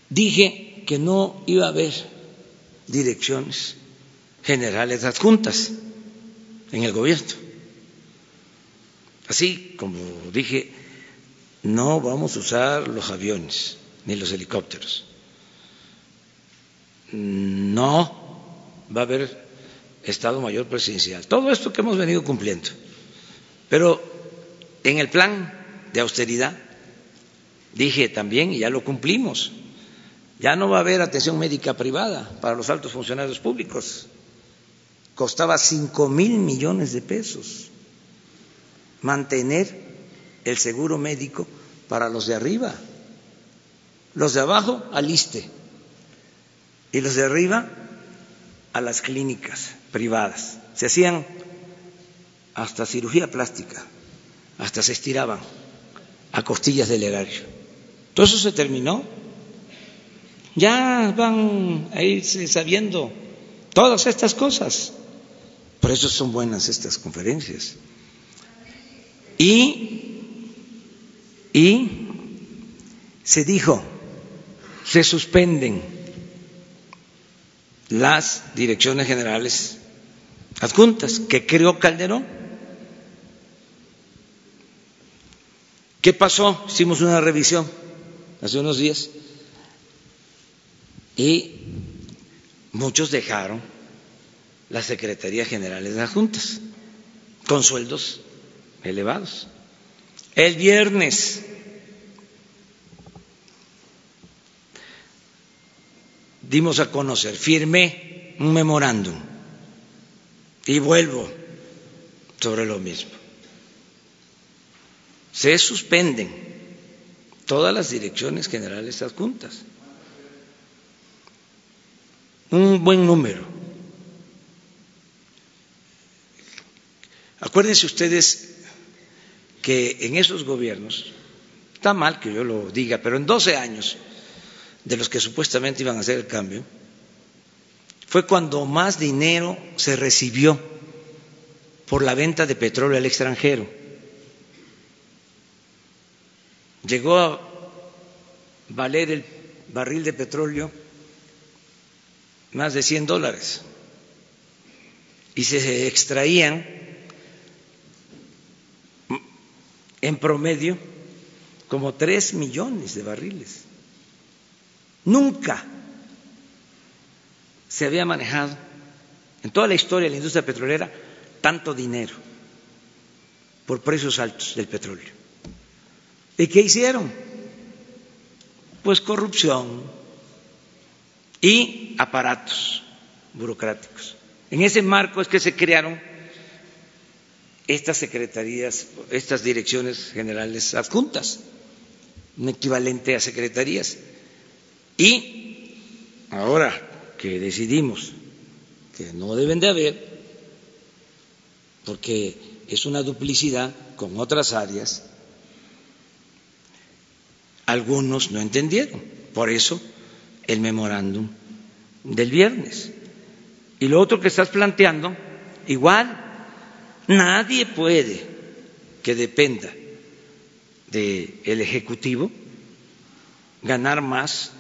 Dije que no iba a haber direcciones generales adjuntas en el gobierno. Así como dije, no vamos a usar los aviones ni los helicópteros. No va a haber Estado Mayor Presidencial. Todo esto que hemos venido cumpliendo. Pero en el plan de austeridad dije también, y ya lo cumplimos, ya no va a haber atención médica privada para los altos funcionarios públicos. Costaba cinco mil millones de pesos mantener el seguro médico para los de arriba. Los de abajo al ISTE y los de arriba a las clínicas privadas. Se hacían hasta cirugía plástica, hasta se estiraban a costillas del erario. Todo eso se terminó. Ya van a irse sabiendo todas estas cosas. Por eso son buenas estas conferencias. Y, y se dijo, se suspenden las direcciones generales adjuntas que creó Calderón. ¿Qué pasó? Hicimos una revisión hace unos días y muchos dejaron las secretarías generales adjuntas con sueldos elevados. El viernes dimos a conocer, firmé un memorándum y vuelvo sobre lo mismo. Se suspenden todas las direcciones generales adjuntas. Un buen número. Acuérdense ustedes que en esos gobiernos, está mal que yo lo diga, pero en 12 años de los que supuestamente iban a hacer el cambio, fue cuando más dinero se recibió por la venta de petróleo al extranjero. Llegó a valer el barril de petróleo más de 100 dólares y se extraían en promedio como tres millones de barriles. Nunca se había manejado en toda la historia de la industria petrolera tanto dinero por precios altos del petróleo. ¿Y qué hicieron? Pues corrupción y aparatos burocráticos. En ese marco es que se crearon estas secretarías, estas direcciones generales adjuntas, un equivalente a secretarías. Y ahora que decidimos que no deben de haber, porque es una duplicidad con otras áreas, algunos no entendieron. Por eso el memorándum del viernes. Y lo otro que estás planteando, igual, nadie puede que dependa del Ejecutivo ganar más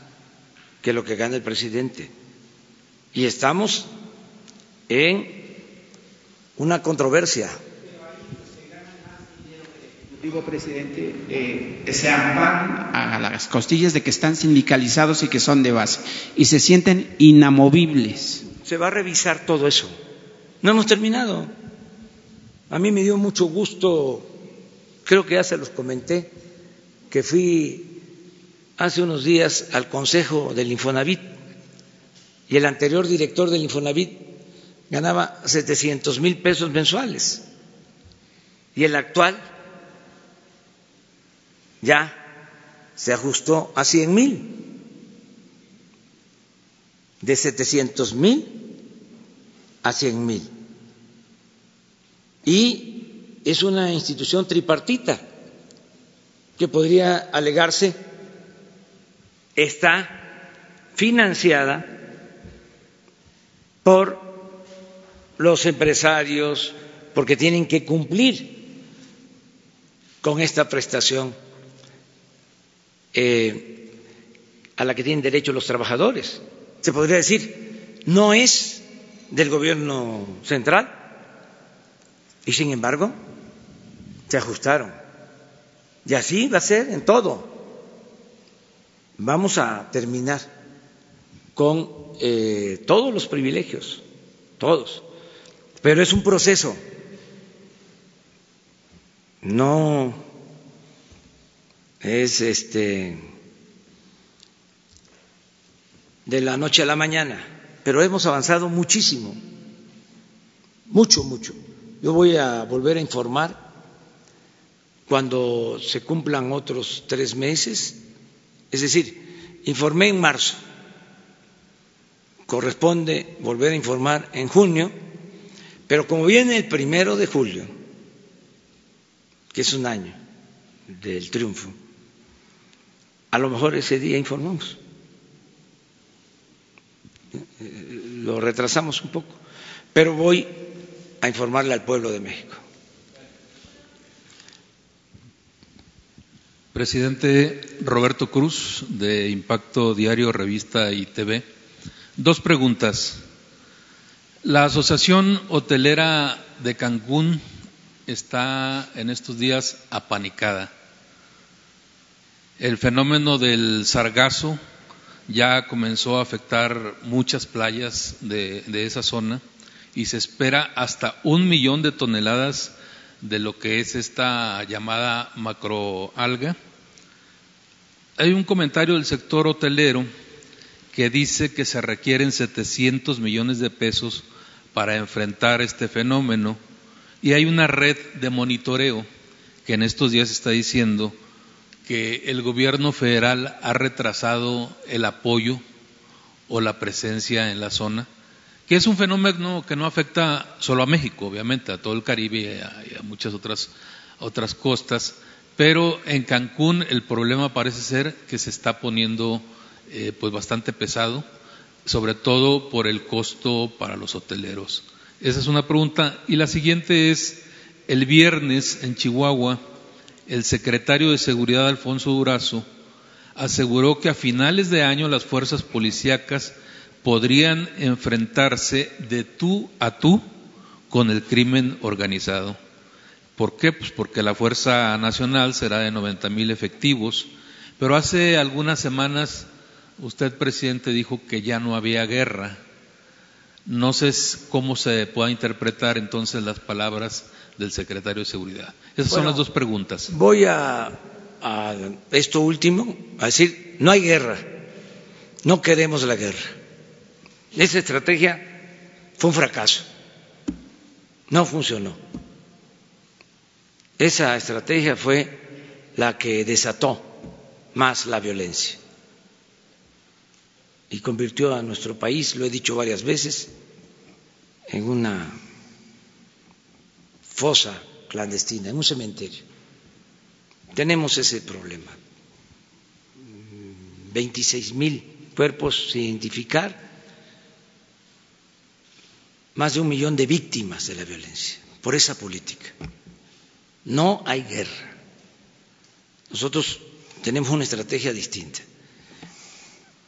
que lo que gana el presidente. Y estamos en una controversia. Digo, presidente, eh, se amparan a las costillas de que están sindicalizados y que son de base y se sienten inamovibles. Se va a revisar todo eso. No hemos terminado. A mí me dio mucho gusto, creo que ya se los comenté, que fui hace unos días al Consejo del Infonavit y el anterior director del Infonavit ganaba 700 mil pesos mensuales y el actual ya se ajustó a 100 mil, de 700 mil a 100 mil. Y es una institución tripartita que podría alegarse está financiada por los empresarios, porque tienen que cumplir con esta prestación eh, a la que tienen derecho los trabajadores. Se podría decir, no es del gobierno central y sin embargo se ajustaron. Y así va a ser en todo. Vamos a terminar con eh, todos los privilegios, todos. Pero es un proceso. No es este de la noche a la mañana, pero hemos avanzado muchísimo, mucho, mucho. Yo voy a volver a informar cuando se cumplan otros tres meses, es decir, informé en marzo, corresponde volver a informar en junio, pero como viene el primero de julio, que es un año del triunfo, a lo mejor ese día informamos. Lo retrasamos un poco, pero voy a informarle al pueblo de México. Presidente Roberto Cruz, de Impacto Diario, Revista y TV. Dos preguntas. La Asociación Hotelera de Cancún está en estos días apanicada el fenómeno del sargazo ya comenzó a afectar muchas playas de, esa zona y se espera hasta un millón de toneladas de lo que es esta llamada macroalga. Hay un comentario del sector hotelero que dice que se requieren 700 millones de pesos para enfrentar este fenómeno y hay una red de monitoreo que en estos días está diciendo que el gobierno federal ha retrasado el apoyo o la presencia en la zona, que es un fenómeno que no afecta solo a México, obviamente, a todo el Caribe y a, muchas otras, otras costas, pero en Cancún el problema parece ser que se está poniendo eh, pues bastante pesado, sobre todo por el costo para los hoteleros. Esa es una pregunta. Y la siguiente es, el viernes en Chihuahua, el secretario de Seguridad Alfonso Durazo aseguró que a finales de año las fuerzas policíacas podrían enfrentarse de tú a tú con el crimen organizado. ¿Por qué? Pues porque la Fuerza Nacional será de 90 mil efectivos, pero hace algunas semanas usted, presidente, dijo que ya no había guerra. No sé cómo se pueda interpretar entonces las palabras del secretario de Seguridad. Esas son las dos preguntas. Voy a, a esto último, a decir, no hay guerra, no queremos la guerra. Esa estrategia fue un fracaso, no funcionó. Esa estrategia fue la que desató más la violencia y convirtió a nuestro país, lo he dicho varias veces, en una fosa clandestina, en un cementerio. Tenemos ese problema. 26 mil cuerpos sin identificar, más de un millón de víctimas de la violencia por esa política. No hay guerra. Nosotros tenemos una estrategia distinta.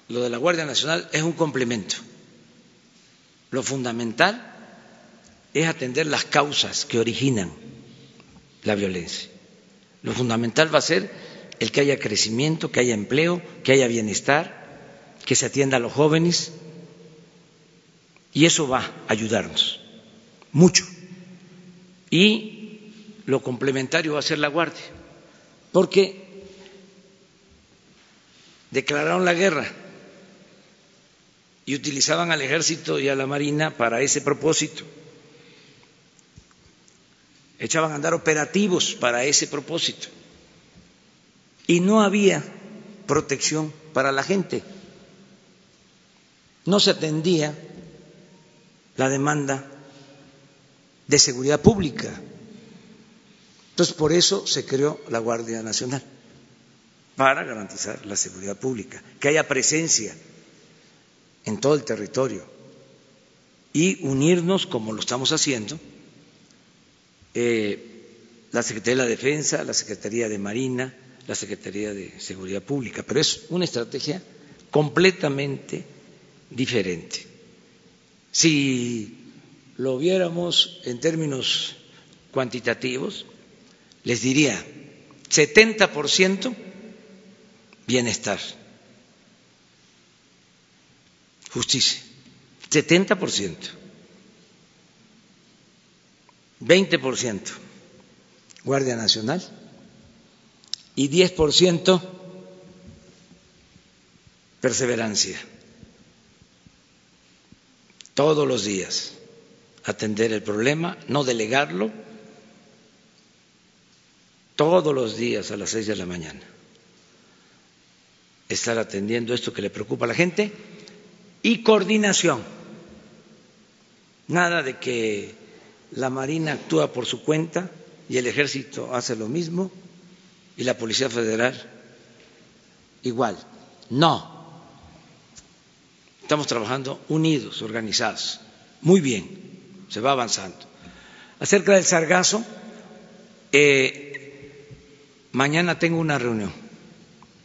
Lo de la Guardia Nacional es un complemento. Lo fundamental es atender las causas que originan la violencia. Lo fundamental va a ser el que haya crecimiento, que haya empleo, que haya bienestar, que se atienda a los jóvenes. Y eso va a ayudarnos mucho. Y lo complementario va a ser la Guardia, porque declararon la guerra y utilizaban al ejército y a la marina para ese propósito. Echaban a andar operativos para ese propósito. Y no había protección para la gente. No se atendía la demanda de seguridad pública. Entonces, por eso se creó la Guardia Nacional, para garantizar la seguridad pública, que haya presencia en todo el territorio y unirnos, como lo estamos haciendo, eh, la Secretaría de la Defensa, la Secretaría de Marina, la Secretaría de Seguridad Pública, pero es una estrategia completamente diferente. Si lo viéramos en términos cuantitativos, les diría 70% bienestar, justicia, 70%, 20% Guardia Nacional y 10% perseverancia. Todos los días atender el problema, no delegarlo, todos los días a las seis de la mañana. Estar atendiendo esto que le preocupa a la gente y coordinación. Nada de que la Marina actúa por su cuenta y el Ejército hace lo mismo y la Policía Federal igual. No. Estamos trabajando unidos, organizados. Muy bien, se va avanzando. Acerca del sargazo, eh, mañana tengo una reunión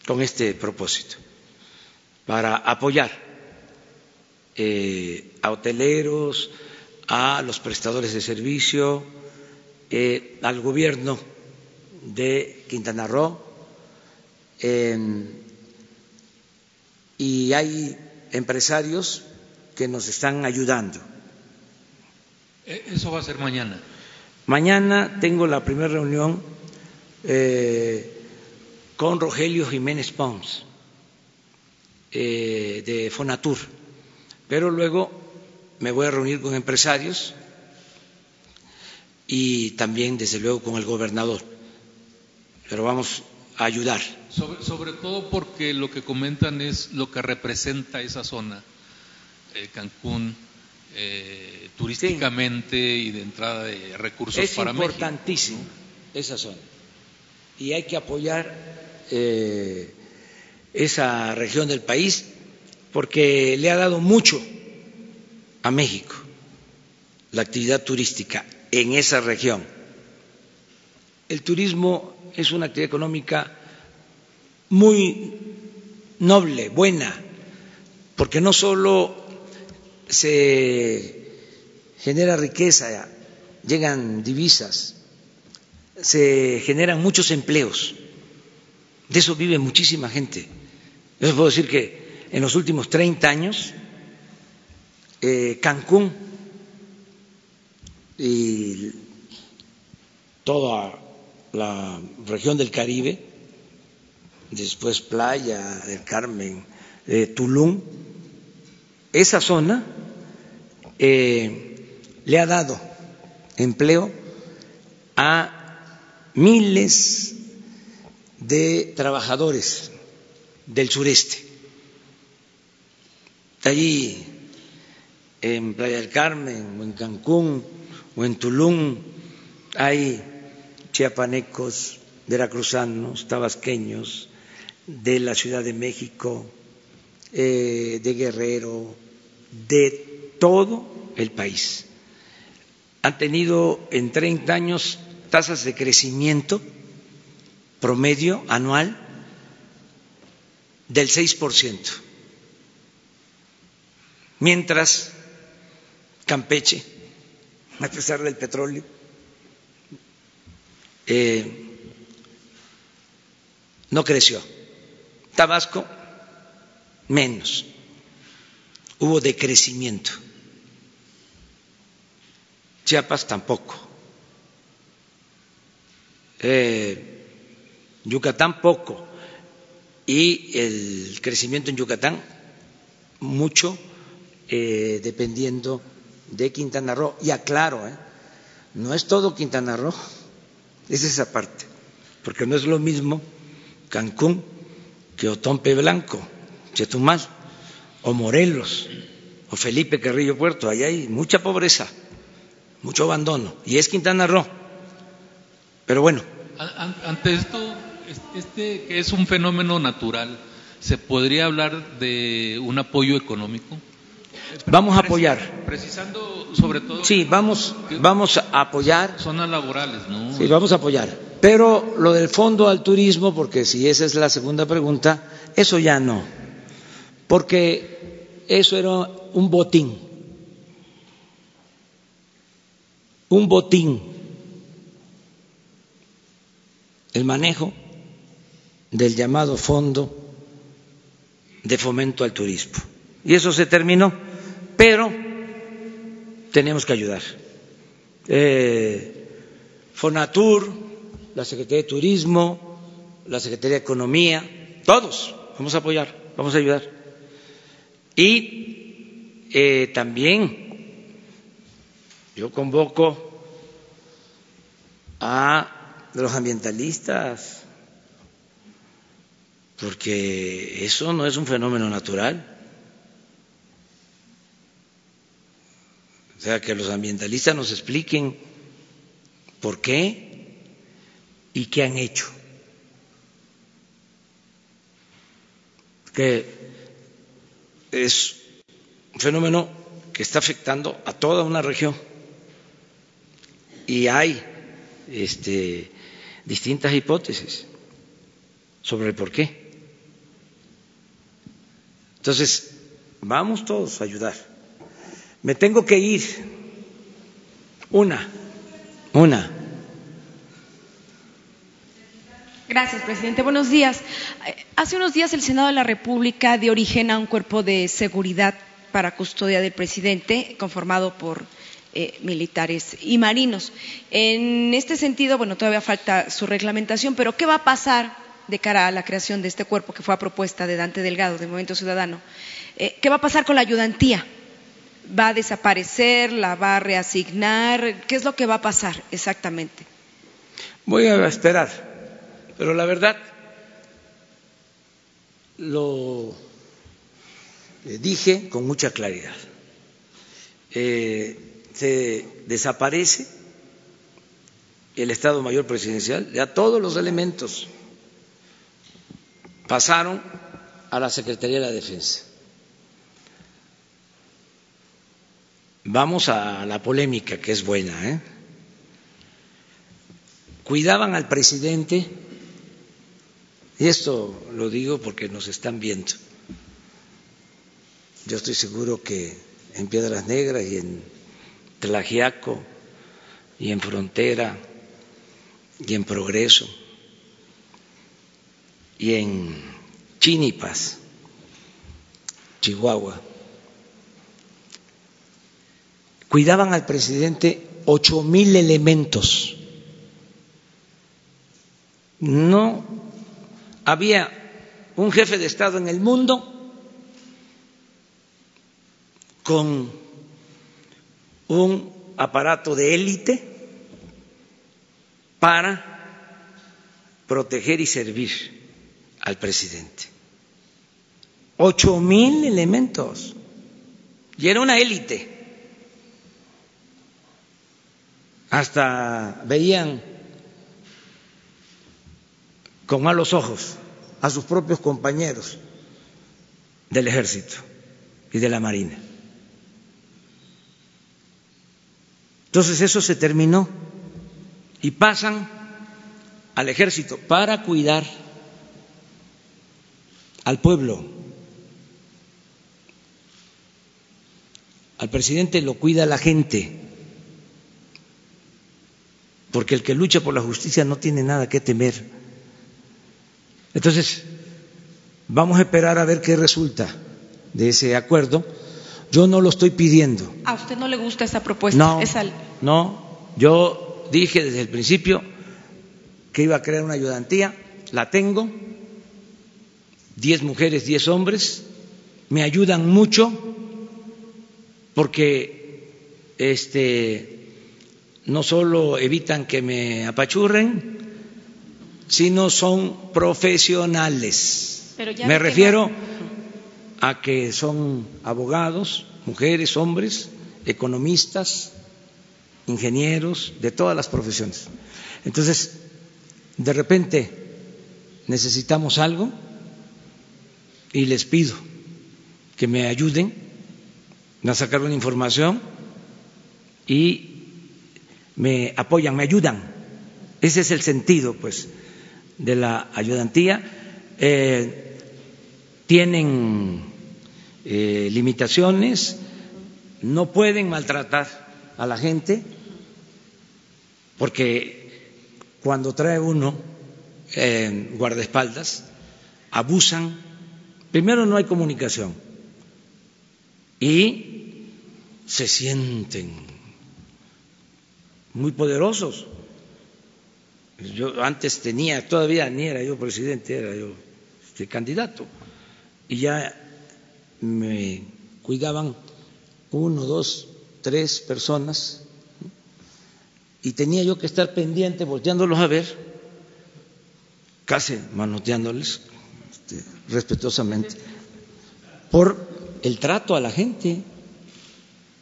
con este propósito para apoyar eh, a hoteleros, a los prestadores de servicio, eh, al gobierno de Quintana Roo. y hay empresarios que nos están ayudando. Eh, eso va a ser mañana. Mañana tengo la primera reunión con Rogelio Jiménez Pons de Fonatur pero luego me voy a reunir con empresarios y también, desde luego, con el gobernador. Pero vamos a ayudar. Sobre, todo porque lo que comentan es lo que representa esa zona, eh, Cancún, eh, turísticamente y de entrada de recursos para México. Es importantísimo esa zona y hay que apoyar eh, esa región del país porque le ha dado mucho a México la actividad turística en esa región. El turismo es una actividad económica muy noble, buena, porque no solo se genera riqueza, llegan divisas, se generan muchos empleos. De eso vive muchísima gente. Yo puedo decir que en los últimos 30 años, eh, Cancún y toda la región del Caribe, después Playa del Carmen, eh, Tulum, esa zona eh, le ha dado empleo a miles de trabajadores del sureste. Allí en Playa del Carmen, o en Cancún, o en Tulum, hay chiapanecos, veracruzanos, tabasqueños, de la Ciudad de México, eh, de Guerrero, de todo el país. Han tenido en 30 años tasas de crecimiento promedio anual del 6%, mientras Campeche, a pesar del petróleo, eh, no creció. Tabasco, menos. Hubo decrecimiento. Chiapas tampoco. Eh, Yucatán poco. Y el crecimiento en Yucatán mucho eh, dependiendo de Quintana Roo. Y aclaro, ¿eh? no es todo Quintana Roo, es esa parte, porque no es lo mismo Cancún que Otompe Blanco, Chetumal, o Morelos, o Felipe Carrillo Puerto. Allá hay mucha pobreza, mucho abandono, y es Quintana Roo. Pero bueno. Ante esto, este que es un fenómeno natural, ¿se podría hablar de un apoyo económico? Vamos a apoyar. Precisando sobre todo. Sí, vamos, vamos a apoyar. Zonas laborales, ¿no? Sí, vamos a apoyar. Pero lo del fondo al turismo, porque si esa es la segunda pregunta, eso ya no. Porque eso era un botín. Un botín. El manejo del llamado fondo de fomento al turismo. Y eso se terminó pero tenemos que ayudar. Eh, Fonatur, la Secretaría de Turismo, la Secretaría de Economía, todos vamos a apoyar, vamos a ayudar. Y eh, también yo convoco a los ambientalistas, porque eso no es un fenómeno natural. O sea, que los ambientalistas nos expliquen por qué y qué han hecho. Que es un fenómeno que está afectando a toda una región y hay este, distintas hipótesis sobre el por qué. Entonces, vamos todos a ayudar. Me tengo que ir. Una, una. Gracias, presidente. Buenos días. Hace unos días el Senado de la República dio origen a un cuerpo de seguridad para custodia del presidente, conformado por eh, militares y marinos. En este sentido, bueno, todavía falta su reglamentación, pero ¿qué va a pasar de cara a la creación de este cuerpo que fue a propuesta de Dante Delgado, de Movimiento Ciudadano? Eh, ¿Qué va a pasar con la ayudantía? Va a desaparecer, la va a reasignar, ¿qué es lo que va a pasar exactamente? Voy a esperar, pero la verdad lo dije con mucha claridad. Eh, se desaparece el Estado Mayor Presidencial, ya todos los elementos pasaron a la Secretaría de la Defensa. Vamos a la polémica, que es buena. ¿eh? Cuidaban al presidente, y esto lo digo porque nos están viendo. Yo estoy seguro que en Piedras Negras y en Tlajiaco y en Frontera y en Progreso y en Chinipas, Chihuahua, cuidaban al presidente ocho mil elementos. No había un jefe de Estado en el mundo con un aparato de élite para proteger y servir al presidente. Ocho mil elementos. Y era una élite. Hasta veían con malos ojos a sus propios compañeros del ejército y de la marina. Entonces eso se terminó y pasan al ejército para cuidar al pueblo. Al presidente lo cuida la gente, porque el que lucha por la justicia no tiene nada que temer. Entonces, vamos a esperar a ver qué resulta de ese acuerdo. Yo no lo estoy pidiendo. ¿A usted no le gusta esa propuesta? No, Esa- no, yo dije desde el principio que iba a crear una ayudantía, la tengo, diez mujeres, diez hombres, me ayudan mucho porque este, no solo evitan que me apachurren, sino son profesionales. Pero ya Me refiero no- a que son abogados, mujeres, hombres, economistas, ingenieros, de todas las profesiones. Entonces, de repente necesitamos algo y les pido que me ayuden a sacar una información y me apoyan, me ayudan. Ese es el sentido, pues, de la ayudantía. Eh, tienen eh, limitaciones, no pueden maltratar a la gente, porque cuando trae uno eh, guardaespaldas, abusan. Primero no hay comunicación y se sienten muy poderosos. Yo antes tenía, todavía ni era yo presidente, era yo este, candidato, y ya me cuidaban uno, dos, tres personas, y tenía yo que estar pendiente, volteándolos a ver, casi manoteándoles este, respetuosamente, por el trato a la gente.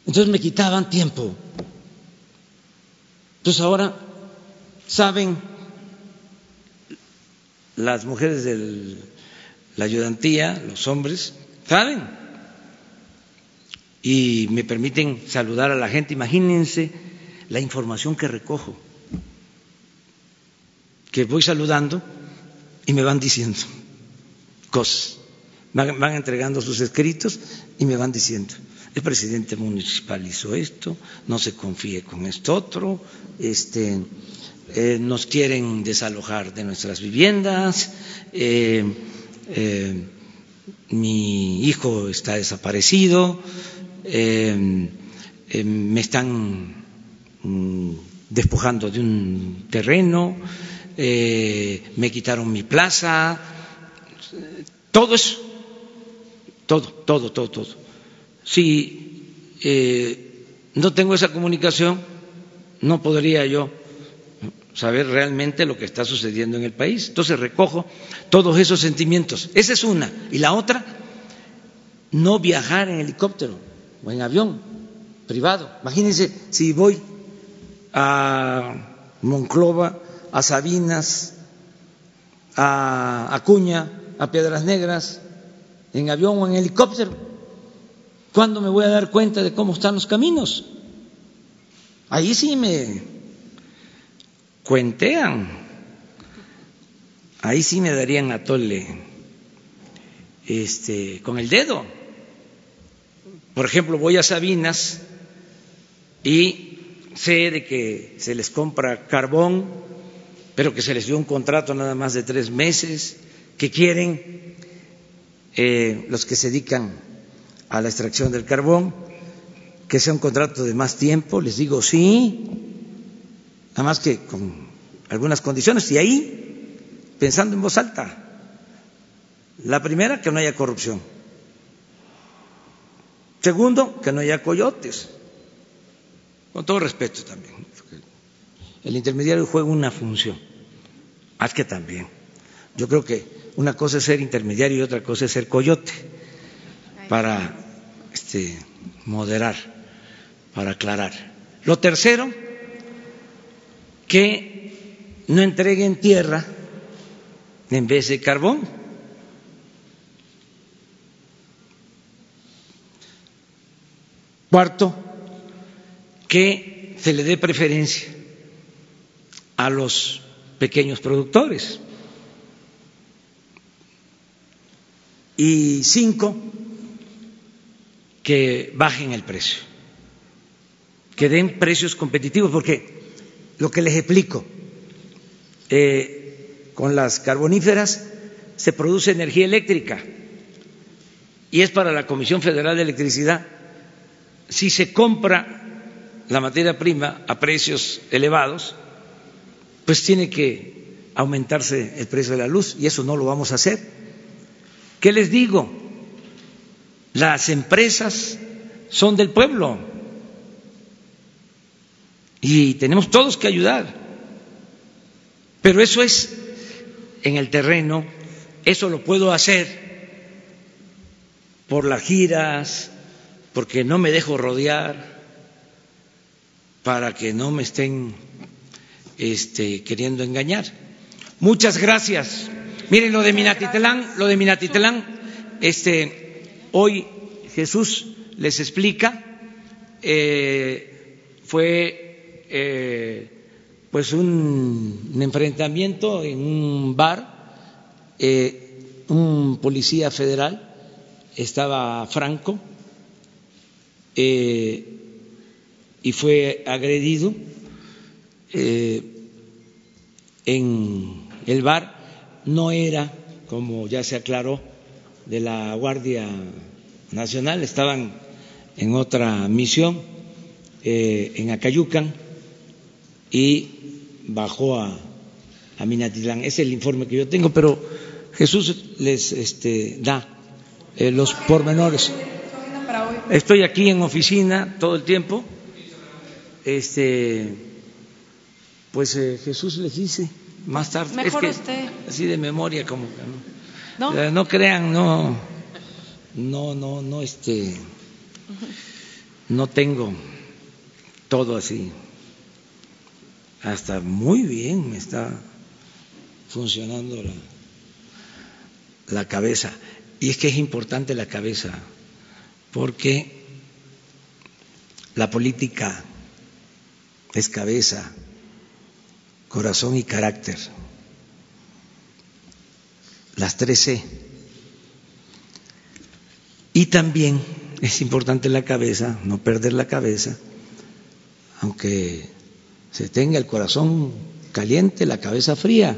Entonces me quitaban tiempo. Entonces ahora saben las mujeres de la ayudantía, los hombres, saben. Y me permiten saludar a la gente. Imagínense la información que recojo, que voy saludando y me van diciendo cosas. Van, entregando sus escritos y me van diciendo, el presidente municipal hizo esto, no se confíe con esto otro, este, eh, nos quieren desalojar de nuestras viviendas, eh, eh, mi hijo está desaparecido, me están mm, despojando de un terreno, me quitaron mi plaza, todo eso, todo, todo, todo, todo. Si eh, no tengo esa comunicación, no podría yo saber realmente lo que está sucediendo en el país. Entonces recojo todos esos sentimientos. Esa es una. Y la otra, no viajar en helicóptero o en avión privado. Imagínense si voy a Monclova, a Sabinas, a Acuña, a Piedras Negras, en avión o en helicóptero. ¿Cuándo me voy a dar cuenta de cómo están los caminos? Ahí sí me cuentean, ahí sí me darían a tole este, con el dedo. Por ejemplo, voy a Sabinas y sé de que se les compra carbón, pero que se les dio un contrato nada más de tres meses, que quieren eh, los que se dedican a la extracción del carbón, que sea un contrato de más tiempo, les digo sí, nada más que con algunas condiciones, y ahí, pensando en voz alta, la primera, que no haya corrupción. Segundo, que no haya coyotes. con todo respeto también. El intermediario juega una función, más que también. Yo creo que una cosa es ser intermediario y otra cosa es ser coyote, para este, moderar, para aclarar. Lo tercero, que no entreguen tierra en vez de carbón. Cuarto, que se le dé preferencia a los pequeños productores. Y cinco, que bajen el precio, que den precios competitivos, porque lo que les explico, eh, con las carboníferas se produce energía eléctrica y es para la Comisión Federal de Electricidad. Si se compra la materia prima a precios elevados, pues tiene que aumentarse el precio de la luz y eso no lo vamos a hacer. ¿Qué les digo? Las empresas son del pueblo y tenemos todos que ayudar. Pero eso es en el terreno, eso lo puedo hacer por las giras, porque no me dejo rodear, para que no me estén este, queriendo engañar. Muchas gracias. Miren lo de Minatitlán, lo de Minatitlán, este, hoy Jesús les explica, eh, fue eh, pues un, enfrentamiento en un bar, eh, un policía federal estaba Franco y fue agredido en el bar. No era, como ya se aclaró, de la Guardia Nacional, estaban en otra misión eh, en Acayucan y bajó a, a Minatitlán. Es el informe que yo tengo, pero Jesús les este, da eh, los pormenores. Estoy aquí en oficina todo el tiempo. Este, pues eh, Jesús les dice más tarde. Mejor es que, usted. Así de memoria, como que no. ¿No? Eh, no crean, no, no, no, no, este, no tengo todo así. Hasta muy bien me está funcionando la, la cabeza. Y es que es importante la cabeza, porque la política es cabeza, corazón y carácter. Las tres C. Y también es importante la cabeza, no perder la cabeza, aunque se tenga el corazón caliente, la cabeza fría.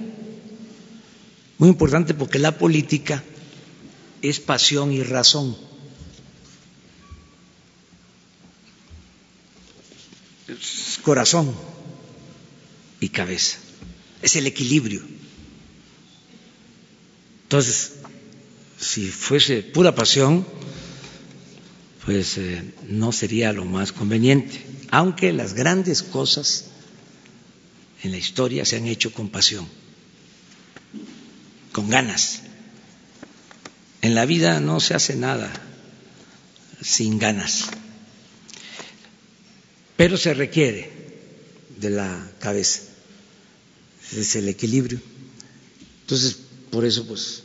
Muy importante porque la política es pasión y razón. Es corazón y cabeza. Es el equilibrio. Entonces, si fuese pura pasión, pues eh, no sería lo más conveniente, aunque las grandes cosas en la historia se han hecho con pasión, con ganas. En la vida no se hace nada sin ganas, pero se requiere de la cabeza, es el equilibrio. Entonces, por eso, pues,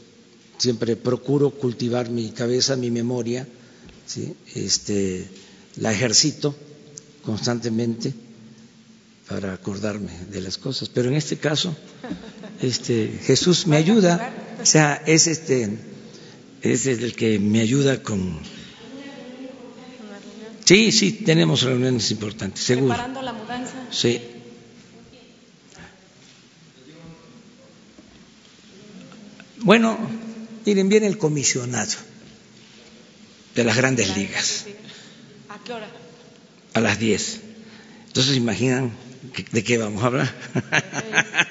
siempre procuro cultivar mi cabeza, mi memoria, ¿sí? este, la ejercito constantemente para acordarme de las cosas. Pero en este caso, este, Jesús me ayuda, o sea, es este es el que me ayuda con... Sí, sí, tenemos reuniones importantes, seguro. Preparando la mudanza. Sí. Bueno, miren, viene el comisionado de las grandes ligas ¿A qué hora? a las 10. Entonces, imaginan de qué vamos a hablar.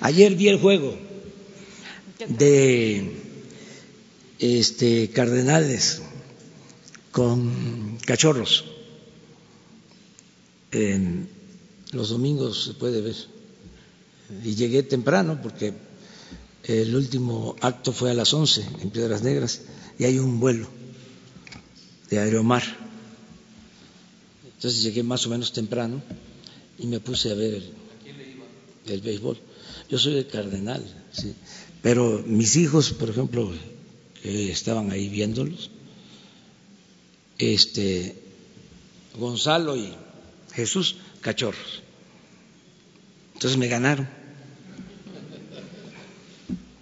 Ayer vi el juego de este Cardenales con Cachorros En los domingos se puede ver. Y llegué temprano porque el último acto fue a las 11 en Piedras Negras y hay un vuelo de Aeromar. Entonces llegué más o menos temprano y me puse a ver el, béisbol. Yo soy el cardenal, sí. pero mis hijos, por ejemplo, que estaban ahí viéndolos, este, Gonzalo y Jesús, cachorros. Entonces me ganaron